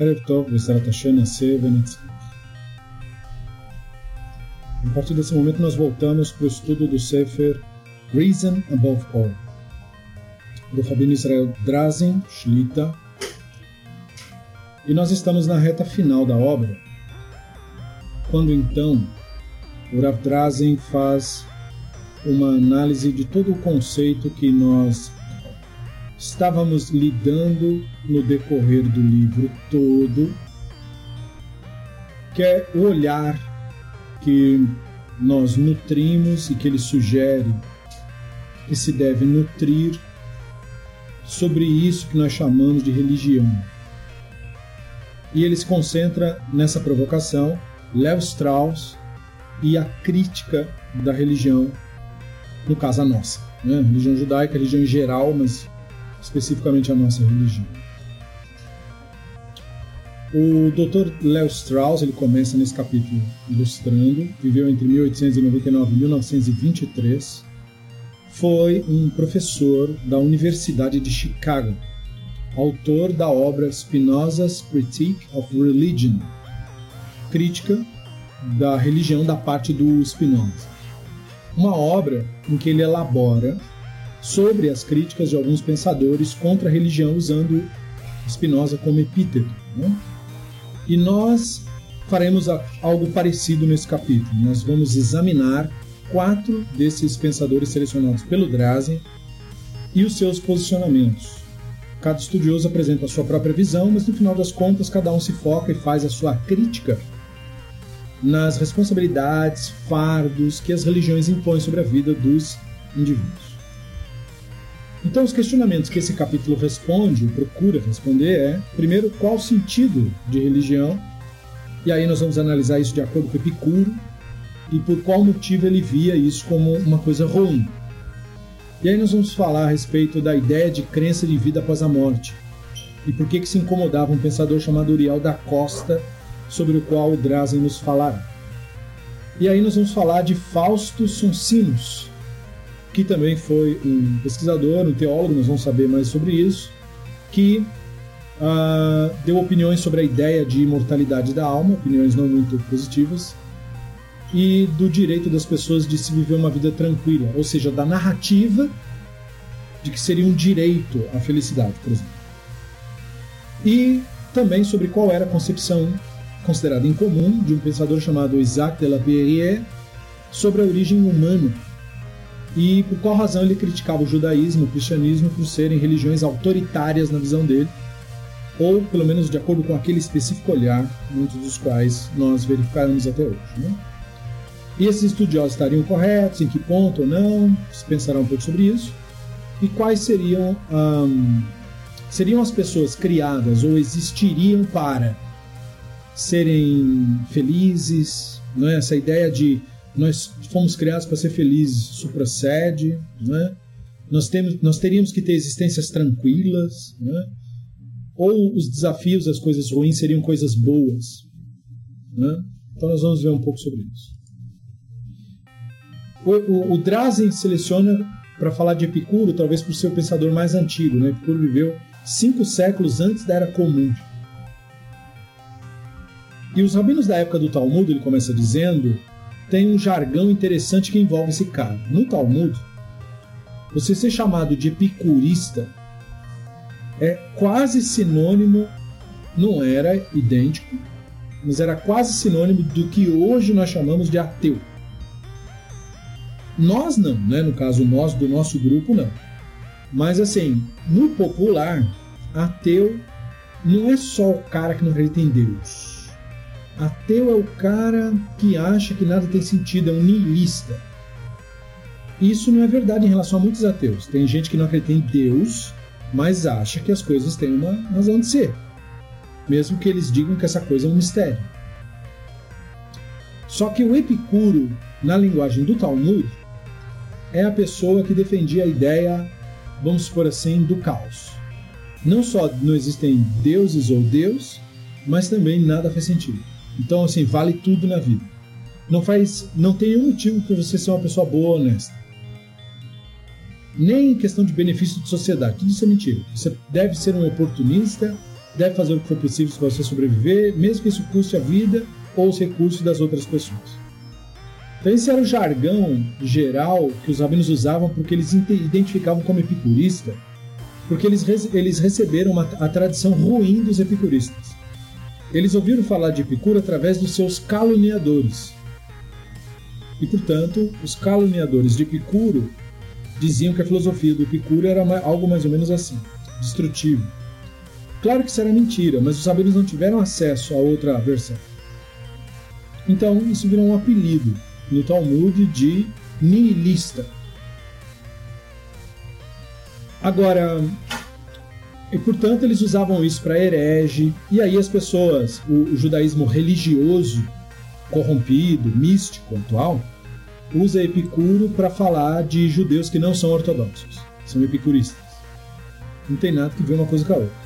ערב טוב בעזרת השם נעשה ונצליח. A partir desse momento nós voltamos para o estudo do Sefer Reason Above All, do Rabino Israel Drazen Shlita, e nós estamos na reta final da obra, quando então o Rav Drazen faz uma análise de todo o conceito que nós estávamos lidando no decorrer do livro todo, que é o olhar que nós nutrimos e que ele sugere que se deve nutrir sobre isso que nós chamamos de religião. E ele se concentra nessa provocação, Lev Strauss e a crítica da religião, no caso a nossa, né? religião judaica, religião em geral, mas especificamente a nossa religião. O Dr. Leo Strauss ele começa nesse capítulo ilustrando, viveu entre 1899 e 1923, foi um professor da Universidade de Chicago, autor da obra Spinoza's Critique of Religion, crítica da religião da parte do Spinoza. Uma obra em que ele elabora sobre as críticas de alguns pensadores contra a religião usando Spinoza como epíteto. Né? E nós faremos algo parecido nesse capítulo. Nós vamos examinar quatro desses pensadores selecionados pelo Drazen e os seus posicionamentos. Cada estudioso apresenta a sua própria visão, mas no final das contas cada um se foca e faz a sua crítica nas responsabilidades, fardos que as religiões impõem sobre a vida dos indivíduos. Então, os questionamentos que esse capítulo responde, procura responder, é: primeiro, qual o sentido de religião? E aí nós vamos analisar isso de acordo com Epicuro e por qual motivo ele via isso como uma coisa ruim. E aí nós vamos falar a respeito da ideia de crença de vida após a morte e por que, que se incomodava um pensador chamado Uriel da Costa, sobre o qual o Drazen nos falará. E aí nós vamos falar de Fausto Sonsinus, que também foi um pesquisador, um teólogo, nós vamos saber mais sobre isso, que uh, deu opiniões sobre a ideia de imortalidade da alma, opiniões não muito positivas, e do direito das pessoas de se viver uma vida tranquila, ou seja, da narrativa de que seria um direito à felicidade, por exemplo. E também sobre qual era a concepção considerada incomum de um pensador chamado Isaac de la Perrière sobre a origem humana e por qual razão ele criticava o judaísmo e o cristianismo por serem religiões autoritárias na visão dele, ou pelo menos de acordo com aquele específico olhar, muitos dos quais nós verificamos até hoje. Né? E esses estudiosos estariam corretos, em que ponto ou não, se pensará um pouco sobre isso, e quais seriam, seriam as pessoas criadas ou existiriam para serem felizes, não é? essa ideia de nós fomos criados para ser felizes, isso procede, né? nós, temos, nós teríamos que ter existências tranquilas, né? ou os desafios, as coisas ruins seriam coisas boas. Né? Então nós vamos ver um pouco sobre isso. O, o, o Drazen seleciona para falar de Epicuro, talvez por ser o pensador mais antigo. Né? Epicuro viveu cinco séculos antes da Era Comum. E os rabinos da época do Talmud, ele começa dizendo tem um jargão interessante que envolve esse cara. No Talmud, você ser chamado de epicurista é quase sinônimo, não era idêntico, mas era quase sinônimo do que hoje nós chamamos de ateu. Nós não, né? no caso nós do nosso grupo não. Mas assim, no popular, ateu não é só o cara que não acredita em Deus Ateu é o cara que acha que nada tem sentido, é um niilista. Isso não é verdade em relação a muitos ateus. Tem gente que não acredita em Deus, mas acha que as coisas têm uma razão de ser, mesmo que eles digam que essa coisa é um mistério. Só que o Epicuro, na linguagem do Talmud, é a pessoa que defendia a ideia, vamos supor assim, do caos. Não só não existem deuses ou Deus, mas também nada faz sentido. Então, assim, vale tudo na vida. Não faz, não tem nenhum motivo para você ser uma pessoa boa, honesta. Nem em questão de benefício de sociedade, tudo isso é mentira. Você deve ser um oportunista deve fazer o que for possível para você sobreviver, mesmo que isso custe a vida ou os recursos das outras pessoas. Então esse era o jargão geral que os rabinos usavam porque eles identificavam como epicurista, porque eles, eles receberam uma, a tradição ruim dos epicuristas. Eles ouviram falar de Epicuro através dos seus caluniadores. E, portanto, os caluniadores de Epicuro diziam que a filosofia do Epicuro era algo mais ou menos assim, destrutivo. Claro que isso era mentira, mas os saberes não tiveram acesso a outra versão. Então, isso virou um apelido no Talmud de nihilista. Agora, e portanto eles usavam isso para herege, e aí as pessoas, o, o judaísmo religioso, corrompido, místico, atual, usa Epicuro para falar de judeus que não são ortodoxos, são epicuristas. Não tem nada que ver uma coisa com a outra.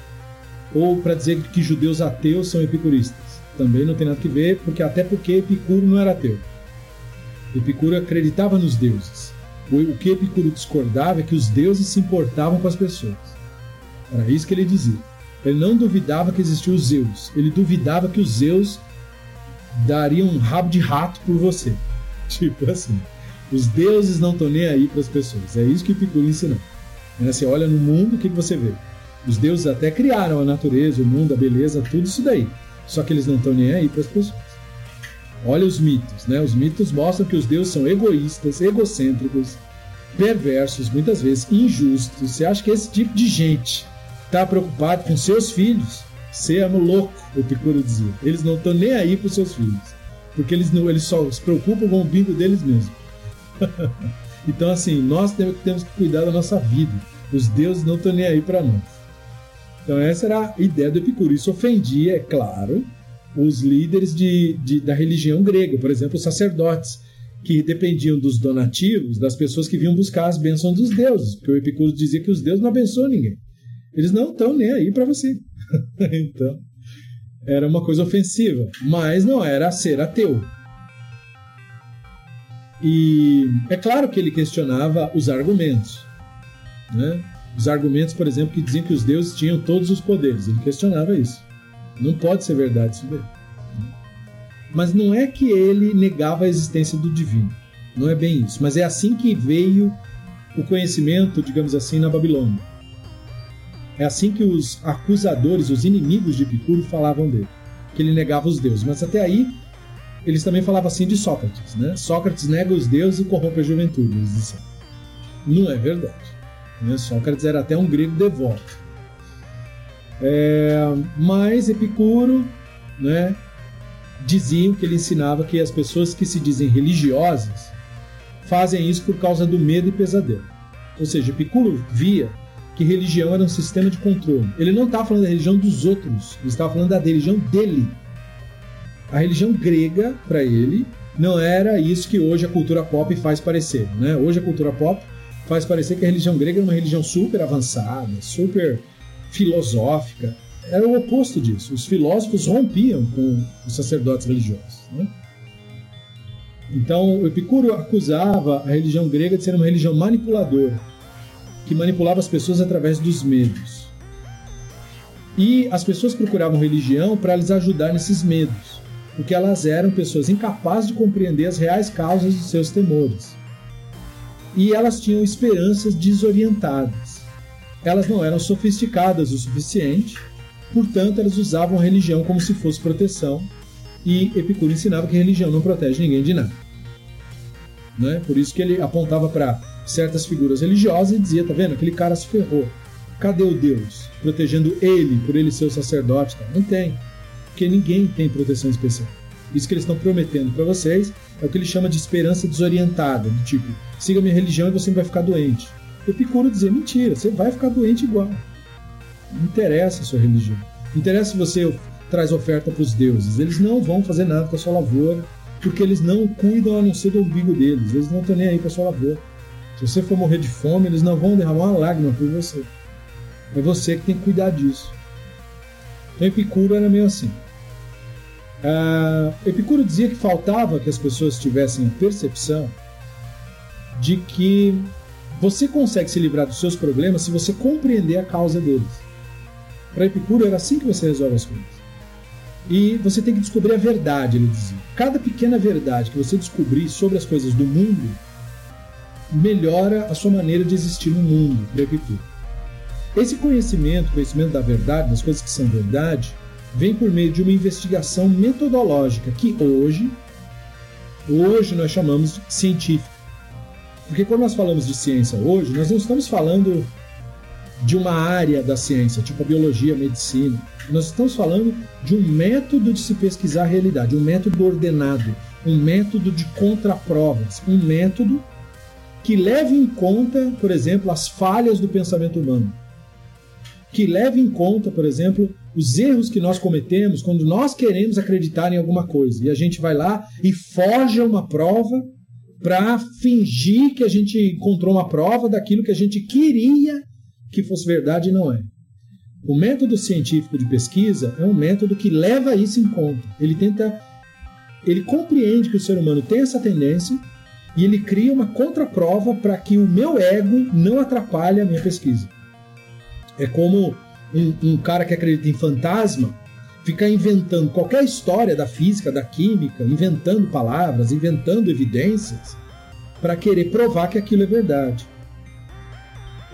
Ou para dizer que judeus ateus são epicuristas. Também não tem nada que ver, porque até porque Epicuro não era ateu. Epicuro acreditava nos deuses. O que Epicuro discordava é que os deuses se importavam com as pessoas. Era isso que ele dizia. Ele não duvidava que existiam os Zeus. Ele duvidava que os Zeus dariam um rabo de rato por você. Tipo assim. Os deuses não estão nem aí para as pessoas. É isso que Epicuro ensinou. Você olha no mundo, o que você vê? Os deuses até criaram a natureza, o mundo, a beleza, tudo isso daí. Só que eles não estão nem aí para as pessoas. Olha os mitos, né? Os mitos mostram que os deuses são egoístas, egocêntricos, perversos, muitas vezes injustos. Você acha que esse tipo de gente está preocupado com seus filhos? Você é louco, o Epicuro dizia. Eles não estão nem aí para seus filhos, porque eles, não, eles só se preocupam com o bico deles mesmos. então, assim, nós temos, temos que cuidar da nossa vida. Os deuses não estão nem aí para nós. Então, essa era a ideia do Epicuro. Isso ofendia, é claro, os líderes de, de, da religião grega, por exemplo, os sacerdotes, que dependiam dos donativos das pessoas que vinham buscar as bênçãos dos deuses, porque o Epicuro dizia que os deuses não abençoam ninguém. Eles não estão nem aí para você. então, era uma coisa ofensiva, mas não era ser ateu. E é claro que ele questionava os argumentos. Né? Os argumentos, por exemplo, que diziam que os deuses tinham todos os poderes. Ele questionava isso. Não pode ser verdade isso daí. Mas não é que ele negava a existência do divino. Não é bem isso. Mas é assim que veio o conhecimento, digamos assim, na Babilônia. É assim que os acusadores, os inimigos de Epicuro falavam dele, que ele negava os deuses. Mas até aí, eles também falavam assim de Sócrates, né? Sócrates nega os deuses e corrompe a juventude, eles diziam. Não é verdade. Né? Sócrates era até um grego devoto. É, mas Epicuro, né, diziam que ele ensinava que as pessoas que se dizem religiosas fazem isso por causa do medo e pesadelo. Ou seja, Epicuro via que religião era um sistema de controle. Ele não estava falando da religião dos outros, ele estava falando da religião dele. A religião grega, para ele, não era isso que hoje a cultura pop faz parecer. Né? Hoje a cultura pop faz parecer que a religião grega é uma religião super avançada, super filosófica. Era o oposto disso. Os filósofos rompiam com os sacerdotes religiosos. Né? Então, Epicuro acusava a religião grega de ser uma religião manipuladora, que manipulava as pessoas através dos medos. E as pessoas procuravam religião para lhes ajudar nesses medos, porque elas eram pessoas incapazes de compreender as reais causas dos seus temores. E elas tinham esperanças desorientadas elas não eram sofisticadas o suficiente, portanto, elas usavam a religião como se fosse proteção, e Epicuro ensinava que religião não protege ninguém de nada. Né? Por isso que ele apontava para certas figuras religiosas e dizia: tá vendo, aquele cara se ferrou. Cadê o Deus? Protegendo ele, por ele ser o sacerdote? Não tem. Porque ninguém tem proteção especial. Isso que eles estão prometendo para vocês é o que ele chama de esperança desorientada, do tipo, siga minha religião e você vai ficar doente. Epicuro dizia: mentira, você vai ficar doente igual. Não interessa a sua religião. Não interessa se você traz oferta para os deuses. Eles não vão fazer nada com a sua lavoura, porque eles não cuidam a não ser do umbigo deles. Eles não estão nem aí para a sua lavoura. Se você for morrer de fome, eles não vão derramar uma lágrima por você. É você que tem que cuidar disso. Então Epicuro era meio assim. Uh, Epicuro dizia que faltava que as pessoas tivessem a percepção de que você consegue se livrar dos seus problemas se você compreender a causa deles. Para Epicuro era assim que você resolve as coisas. E você tem que descobrir a verdade, ele dizia. Cada pequena verdade que você descobrir sobre as coisas do mundo melhora a sua maneira de existir no mundo, Epicuro. Esse conhecimento, conhecimento da verdade, das coisas que são verdade, vem por meio de uma investigação metodológica que hoje, hoje nós chamamos de científica. Porque quando nós falamos de ciência hoje, nós não estamos falando de uma área da ciência, tipo a biologia, a medicina. Nós estamos falando de um método de se pesquisar a realidade, um método ordenado, um método de contraprovas, um método que leve em conta, por exemplo, as falhas do pensamento humano, que leve em conta, por exemplo, os erros que nós cometemos quando nós queremos acreditar em alguma coisa e a gente vai lá e forja uma prova para fingir que a gente encontrou uma prova daquilo que a gente queria que fosse verdade e não é. O método científico de pesquisa é um método que leva isso em conta. Ele tenta. Ele compreende que o ser humano tem essa tendência e ele cria uma contraprova para que o meu ego não atrapalhe a minha pesquisa. É como um, um cara que acredita em fantasma ficar inventando qualquer história da física, da química, inventando palavras, inventando evidências para querer provar que aquilo é verdade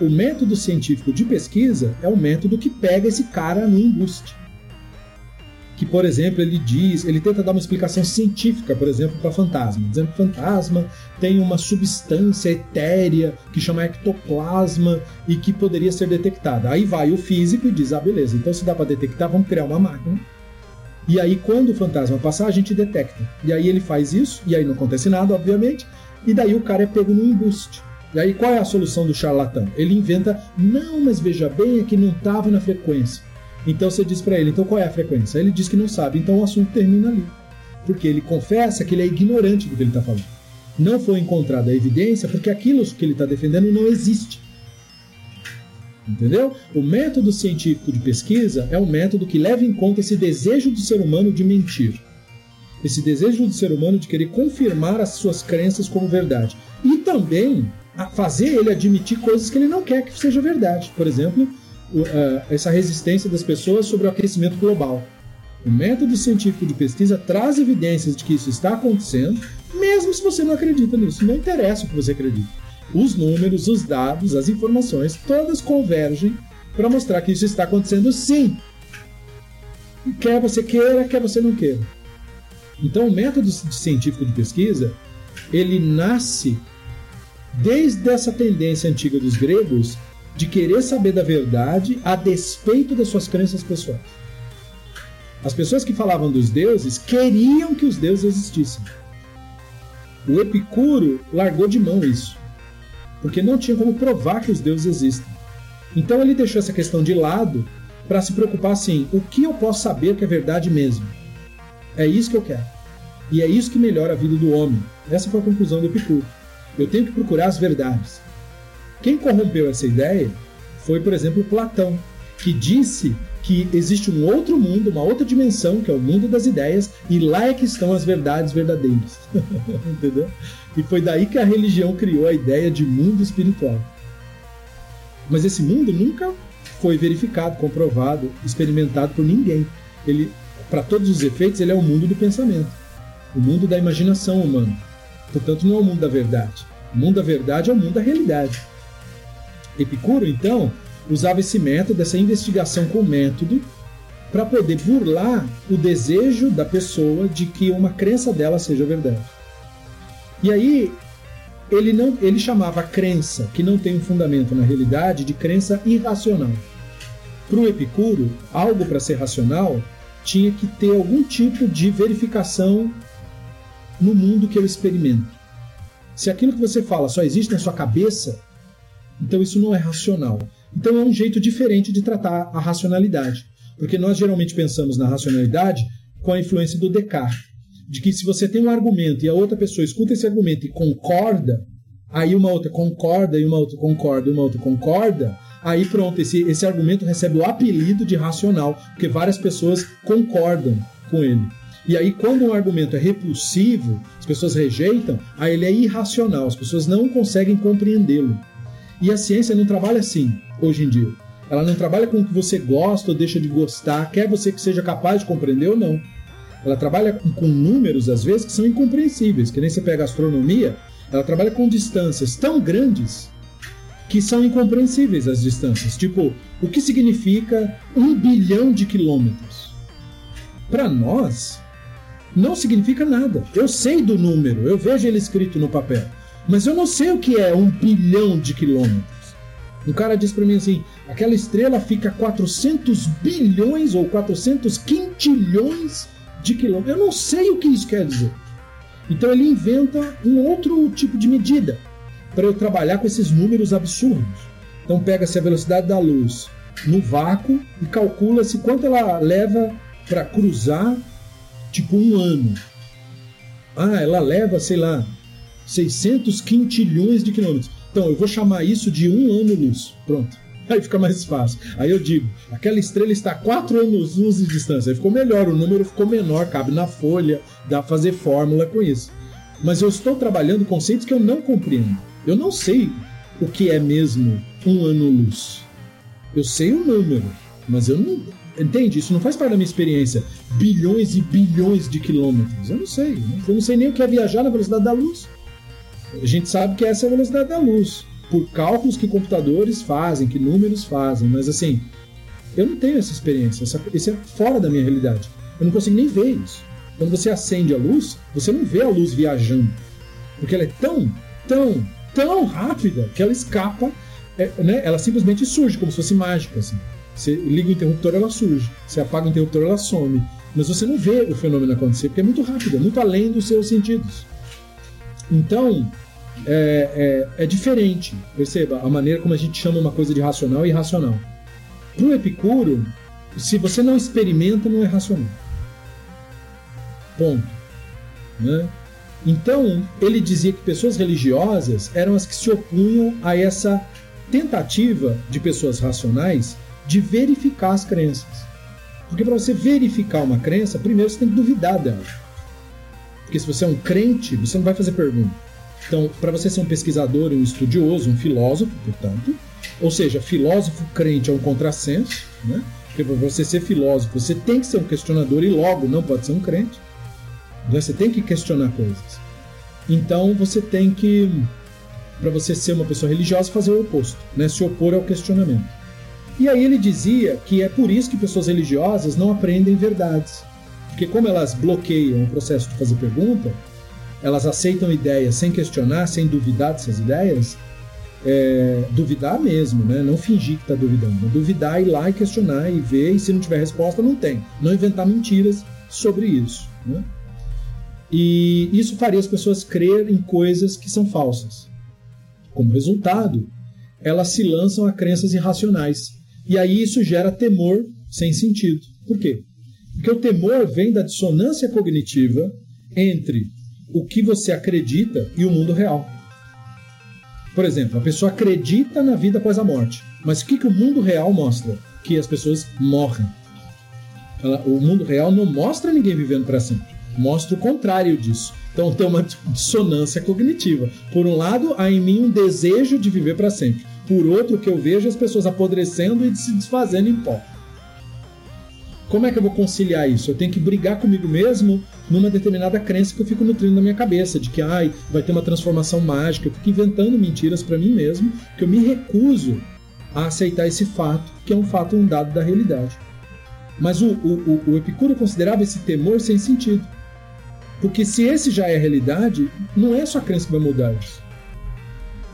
o método científico de pesquisa é o método que pega esse cara no embuste. Que, por exemplo, ele diz, ele tenta dar uma explicação científica, por exemplo, para fantasma, dizendo que fantasma tem uma substância etérea que chama ectoplasma e que poderia ser detectada. Aí vai o físico e diz: ah, beleza, então se dá para detectar, vamos criar uma máquina. E aí, quando o fantasma passar, a gente detecta. E aí ele faz isso, e aí não acontece nada, obviamente, e daí o cara é pego no embuste. E aí qual é a solução do charlatão? Ele inventa, não, mas veja bem, é que não estava na frequência. Então você diz para ele, então qual é a frequência? Ele diz que não sabe, então o assunto termina ali. Porque ele confessa que ele é ignorante do que ele está falando. Não foi encontrada a evidência porque aquilo que ele está defendendo não existe. Entendeu? O método científico de pesquisa é um método que leva em conta esse desejo do ser humano de mentir. Esse desejo do ser humano de querer confirmar as suas crenças como verdade. E também fazer ele admitir coisas que ele não quer que seja verdade. Por exemplo, essa resistência das pessoas sobre o aquecimento global. O método científico de pesquisa traz evidências de que isso está acontecendo, mesmo se você não acredita nisso. Não interessa o que você acredita. Os números, os dados, as informações, todas convergem para mostrar que isso está acontecendo sim. Quer você queira, quer você não queira. Então, o método científico de pesquisa ele nasce desde essa tendência antiga dos gregos de querer saber da verdade a despeito das suas crenças pessoais. As pessoas que falavam dos deuses queriam que os deuses existissem. O Epicuro largou de mão isso, porque não tinha como provar que os deuses existem. Então ele deixou essa questão de lado para se preocupar assim: o que eu posso saber que é verdade mesmo? É isso que eu quero. E é isso que melhora a vida do homem. Essa foi a conclusão do Epicuro. Eu tenho que procurar as verdades. Quem corrompeu essa ideia foi, por exemplo, Platão, que disse que existe um outro mundo, uma outra dimensão, que é o mundo das ideias, e lá é que estão as verdades verdadeiras. Entendeu? E foi daí que a religião criou a ideia de mundo espiritual. Mas esse mundo nunca foi verificado, comprovado, experimentado por ninguém. Ele, para todos os efeitos, ele é o mundo do pensamento, o mundo da imaginação humana. Portanto, não é o mundo da verdade. O mundo da verdade é o mundo da realidade. Epicuro, então, usava esse método, essa investigação com método, para poder burlar o desejo da pessoa de que uma crença dela seja verdade. E aí, ele, não, ele chamava a crença que não tem um fundamento na realidade de crença irracional. Para o Epicuro, algo para ser racional tinha que ter algum tipo de verificação no mundo que eu experimento. Se aquilo que você fala só existe na sua cabeça, então isso não é racional. Então é um jeito diferente de tratar a racionalidade. Porque nós geralmente pensamos na racionalidade com a influência do Descartes. De que se você tem um argumento e a outra pessoa escuta esse argumento e concorda, aí uma outra concorda e uma outra concorda e uma outra concorda, aí pronto, esse, esse argumento recebe o apelido de racional, porque várias pessoas concordam com ele. E aí, quando um argumento é repulsivo, as pessoas rejeitam, aí ele é irracional, as pessoas não conseguem compreendê-lo. E a ciência não trabalha assim hoje em dia. Ela não trabalha com o que você gosta ou deixa de gostar, quer você que seja capaz de compreender ou não. Ela trabalha com, com números, às vezes, que são incompreensíveis, que nem você pega a astronomia, ela trabalha com distâncias tão grandes que são incompreensíveis as distâncias. Tipo, o que significa um bilhão de quilômetros? Para nós, não significa nada. Eu sei do número, eu vejo ele escrito no papel, mas eu não sei o que é um bilhão de quilômetros. Um cara disse para mim assim: aquela estrela fica a 400 bilhões ou 400 quintilhões de quilômetros. Eu não sei o que isso quer dizer. Então ele inventa um outro tipo de medida para eu trabalhar com esses números absurdos. Então pega-se a velocidade da luz no vácuo e calcula-se quanto ela leva para cruzar, tipo um ano. Ah, ela leva, sei lá, 600 quintilhões de quilômetros. Então, eu vou chamar isso de um ano-luz. Pronto. Aí fica mais fácil. Aí eu digo, aquela estrela está a 4 anos-luz de distância. Aí ficou melhor, o número ficou menor, cabe na folha, dá para fazer fórmula com isso. Mas eu estou trabalhando conceitos que eu não compreendo. Eu não sei o que é mesmo um ano-luz. Eu sei o número, mas eu não. Entende? Isso não faz parte da minha experiência. Bilhões e bilhões de quilômetros. Eu não sei. Eu não sei nem o que é viajar na velocidade da luz. A gente sabe que essa é a velocidade da luz, por cálculos que computadores fazem, que números fazem, mas assim, eu não tenho essa experiência, essa, isso é fora da minha realidade. Eu não consigo nem ver isso. Quando você acende a luz, você não vê a luz viajando, porque ela é tão, tão, tão rápida que ela escapa, é, né? ela simplesmente surge, como se fosse mágica. Assim. Você liga o interruptor, ela surge. Você apaga o interruptor, ela some. Mas você não vê o fenômeno acontecer, porque é muito rápido, é muito além dos seus sentidos. Então, é, é, é, diferente. Perceba a maneira como a gente chama uma coisa de racional e irracional. Para o Epicuro, se você não experimenta, não é racional. Ponto. Né? Então, ele dizia que pessoas religiosas eram as que se opunham a essa tentativa de pessoas racionais de verificar as crenças. Porque para você verificar uma crença, primeiro você tem que duvidar dela. Porque se você é um crente, você não vai fazer pergunta. Então, para você ser um pesquisador, um estudioso, um filósofo, portanto, ou seja, filósofo crente é um contrassenso, né? Porque para você ser filósofo, você tem que ser um questionador e logo não pode ser um crente. Né? Você tem que questionar coisas. Então, você tem que, para você ser uma pessoa religiosa, fazer o oposto, né? Se opor ao questionamento. E aí ele dizia que é por isso que pessoas religiosas não aprendem verdades. Porque como elas bloqueiam o processo de fazer pergunta, elas aceitam ideias sem questionar, sem duvidar dessas ideias, é, duvidar mesmo, né? Não fingir que está duvidando. Duvidar, ir lá e questionar e ver, e se não tiver resposta, não tem. Não inventar mentiras sobre isso. Né? E isso faria as pessoas crer em coisas que são falsas. Como resultado, elas se lançam a crenças irracionais. E aí isso gera temor sem sentido. Por quê? Porque o temor vem da dissonância cognitiva entre o que você acredita e o mundo real. Por exemplo, a pessoa acredita na vida após a morte, mas o que, que o mundo real mostra? Que as pessoas morrem. O mundo real não mostra ninguém vivendo para sempre, mostra o contrário disso. Então tem uma dissonância cognitiva. Por um lado, há em mim um desejo de viver para sempre. Por outro, que eu vejo é as pessoas apodrecendo e se desfazendo em pó. Como é que eu vou conciliar isso? Eu tenho que brigar comigo mesmo numa determinada crença que eu fico nutrindo na minha cabeça, de que ai, vai ter uma transformação mágica. Eu fico inventando mentiras para mim mesmo, que eu me recuso a aceitar esse fato, que é um fato, um dado da realidade. Mas o, o, o Epicuro considerava esse temor sem sentido. Porque se esse já é a realidade, não é a sua crença que vai mudar isso.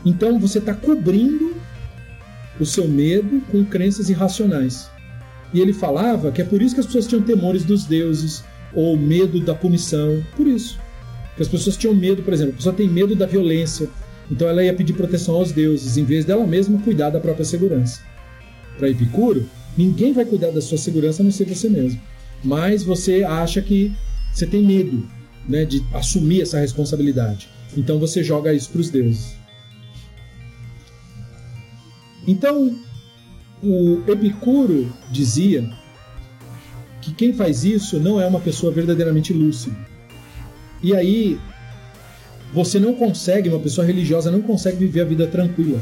Então você está cobrindo o seu medo com crenças irracionais. E ele falava que é por isso que as pessoas tinham temores dos deuses ou medo da punição, por isso. Que as pessoas tinham medo, por exemplo, a pessoa tem medo da violência, então ela ia pedir proteção aos deuses, em vez dela mesma cuidar da própria segurança. Para Epicuro, ninguém vai cuidar da sua segurança a não ser você mesmo. Mas você acha que você tem medo né, de assumir essa responsabilidade. Então você joga isso para os deuses. Então, o Epicuro dizia que quem faz isso não é uma pessoa verdadeiramente lúcida. E aí, você não consegue, uma pessoa religiosa não consegue viver a vida tranquila.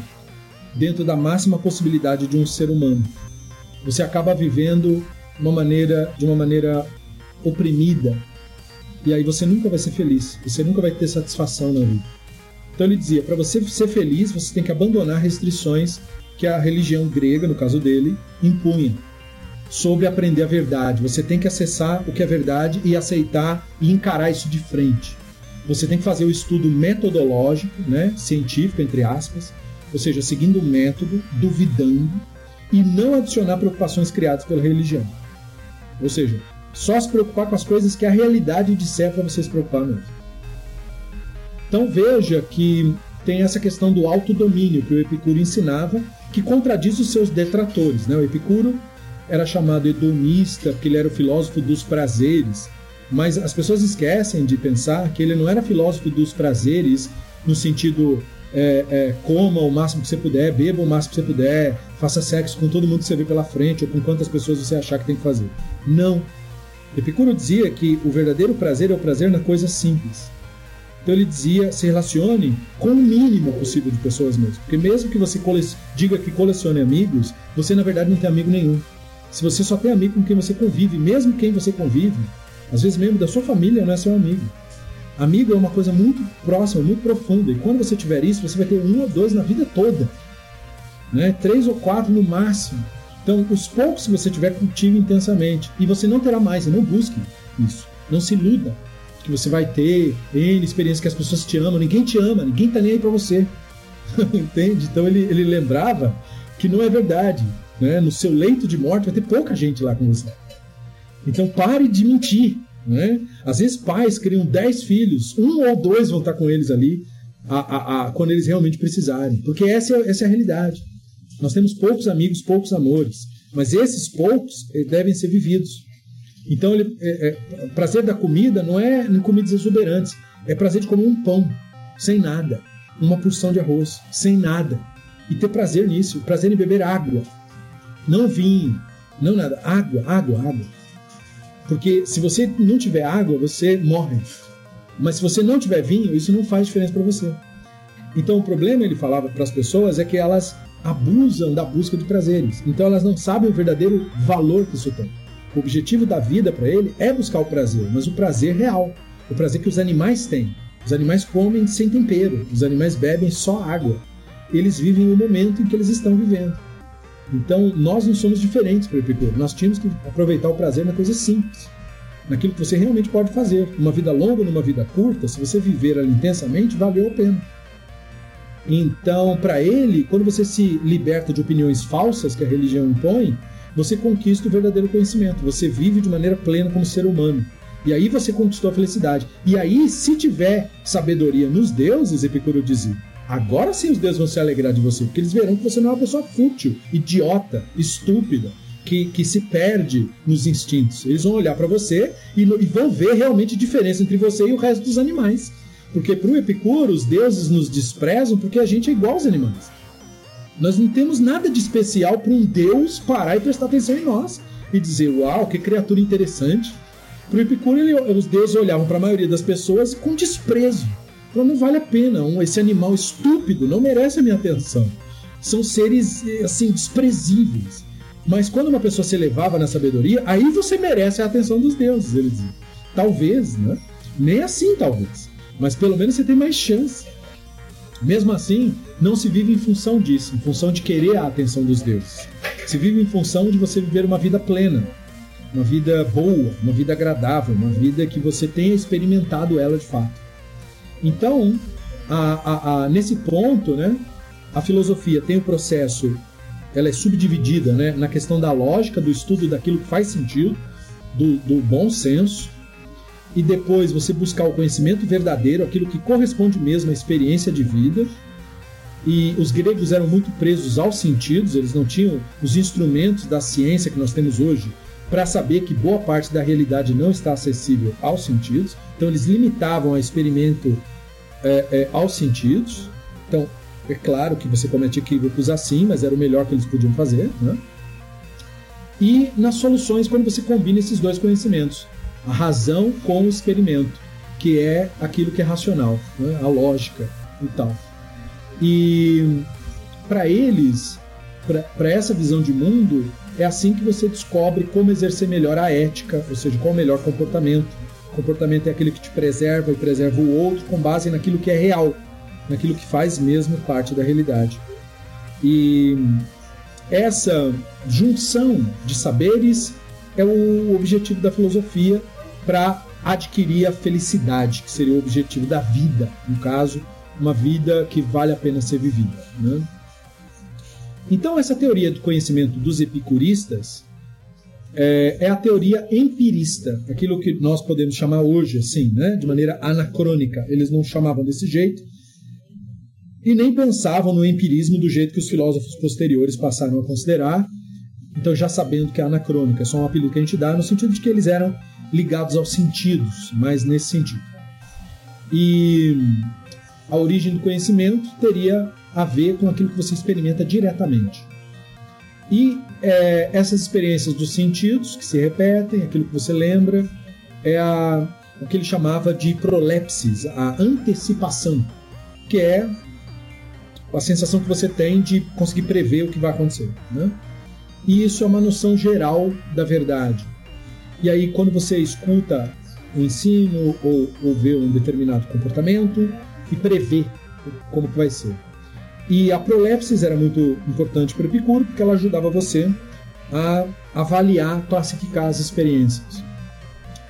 dentro da máxima possibilidade de um ser humano. Você acaba vivendo uma maneira, de uma maneira oprimida. E aí você nunca vai ser feliz, você nunca vai ter satisfação na vida. Então ele dizia: para você ser feliz, você tem que abandonar restrições que a religião grega, no caso dele, impunha sobre aprender a verdade. Você tem que acessar o que é verdade e aceitar e encarar isso de frente. Você tem que fazer o estudo metodológico, né, científico entre aspas, ou seja, seguindo o método, duvidando e não adicionar preocupações criadas pela religião. Ou seja, só se preocupar com as coisas que a realidade disser para você se preocupar mesmo. Então veja que tem essa questão do autodomínio que o Epicuro ensinava, que contradiz os seus detratores. Né? O Epicuro era chamado hedonista porque ele era o filósofo dos prazeres, mas as pessoas esquecem de pensar que ele não era filósofo dos prazeres no sentido é, é, coma o máximo que você puder, beba o máximo que você puder, faça sexo com todo mundo que você vê pela frente ou com quantas pessoas você achar que tem que fazer. Não. Epicuro dizia que o verdadeiro prazer é o prazer na coisa simples. Então ele dizia, se relacione com o mínimo possível de pessoas mesmo. Porque mesmo que você diga que colecione amigos, você na verdade não tem amigo nenhum. Se você só tem amigo com quem você convive, mesmo quem você convive, às vezes membro da sua família não é seu amigo. Amigo é uma coisa muito próxima, muito profunda. E quando você tiver isso, você vai ter um ou dois na vida toda. Né? Três ou quatro no máximo. Então, os poucos que você tiver, cultive intensamente. E você não terá mais, não busque isso. Não se iluda que você vai ter N experiência que as pessoas te amam. Ninguém te ama, ninguém tá nem aí pra você. Entende? Então ele, ele lembrava que não é verdade. Né? No seu leito de morte vai ter pouca gente lá com você. Então pare de mentir. Né? Às vezes pais criam 10 filhos, um ou dois vão estar com eles ali a, a, a, quando eles realmente precisarem. Porque essa é, essa é a realidade. Nós temos poucos amigos, poucos amores. Mas esses poucos eh, devem ser vividos. Então, ele, é, é, prazer da comida não é em comidas exuberantes. É prazer de comer um pão, sem nada. Uma porção de arroz, sem nada. E ter prazer nisso. Prazer em beber água. Não vinho, não nada. Água, água, água. Porque se você não tiver água, você morre. Mas se você não tiver vinho, isso não faz diferença para você. Então o problema, ele falava para as pessoas, é que elas abusam da busca de prazeres. Então elas não sabem o verdadeiro valor que isso tem. O objetivo da vida para ele é buscar o prazer, mas o prazer real, o prazer que os animais têm. Os animais comem sem tempero, os animais bebem só água. Eles vivem o momento em que eles estão vivendo. Então, nós não somos diferentes para o Epicuro. Nós tínhamos que aproveitar o prazer na coisa simples, naquilo que você realmente pode fazer. Uma vida longa, numa vida curta, se você viver ali intensamente, valeu a pena. Então, para ele, quando você se liberta de opiniões falsas que a religião impõe, você conquista o verdadeiro conhecimento. Você vive de maneira plena como ser humano. E aí você conquistou a felicidade. E aí, se tiver sabedoria nos deuses, Epicuro dizia, Agora sim os deuses vão se alegrar de você, porque eles verão que você não é uma pessoa fútil, idiota, estúpida, que, que se perde nos instintos. Eles vão olhar para você e, e, vão ver realmente a diferença entre você e o resto dos animais. Porque para o Epicuro, os deuses nos desprezam porque a gente é igual aos animais. Nós não temos nada de especial para um deus parar e prestar atenção em nós e dizer: Uau, que criatura interessante. Para o Epicuro, ele, os deuses olhavam para a maioria das pessoas com desprezo. Então não vale a pena. Um, esse animal estúpido não merece a minha atenção. São seres assim desprezíveis. Mas quando uma pessoa se elevava na sabedoria, aí você merece a atenção dos deuses, ele dizia. Talvez, né? Nem assim, talvez. Mas pelo menos você tem mais chance. Mesmo assim, não se vive em função disso, em função de querer a atenção dos deuses. Se vive em função de você viver uma vida plena, uma vida boa, uma vida agradável, uma vida que você tenha experimentado ela de fato. Então, a, a, a, nesse ponto, né, a filosofia tem o processo, ela é subdividida né, na questão da lógica, do estudo daquilo que faz sentido, do, do bom senso, e depois você buscar o conhecimento verdadeiro, aquilo que corresponde mesmo à experiência de vida. E os gregos eram muito presos aos sentidos, eles não tinham os instrumentos da ciência que nós temos hoje para saber que boa parte da realidade não está acessível aos sentidos. Então eles limitavam o experimento é, é, aos sentidos. Então é claro que você comete equívocos assim, mas era o melhor que eles podiam fazer. Né? E nas soluções, quando você combina esses dois conhecimentos, a razão com o experimento, que é aquilo que é racional, né? a lógica e tal. E para eles, para essa visão de mundo, é assim que você descobre como exercer melhor a ética, ou seja, qual o melhor comportamento. O comportamento é aquele que te preserva e preserva o outro com base naquilo que é real, naquilo que faz mesmo parte da realidade. E essa junção de saberes é o objetivo da filosofia para adquirir a felicidade, que seria o objetivo da vida, no caso, uma vida que vale a pena ser vivida. Né? Então, essa teoria do conhecimento dos epicuristas é, é, a teoria empirista, aquilo que nós podemos chamar hoje, assim, né, de maneira anacrônica. Eles não chamavam desse jeito e nem pensavam no empirismo do jeito que os filósofos posteriores passaram a considerar. Então, já sabendo que é anacrônica, é só um apelido que a gente dá, no sentido de que eles eram ligados aos sentidos, mas nesse sentido. E a origem do conhecimento teria a ver com aquilo que você experimenta diretamente. E é, essas experiências dos sentidos que se repetem, aquilo que você lembra, é a, o que ele chamava de prolepsis, a antecipação, que é a sensação que você tem de conseguir prever o que vai acontecer. Né? E isso é uma noção geral da verdade. E aí, quando você escuta o ensino ou, ou vê um determinado comportamento e prevê como que vai ser. E a prolepsis era muito importante para Epicuro porque ela ajudava você a avaliar, classificar as experiências,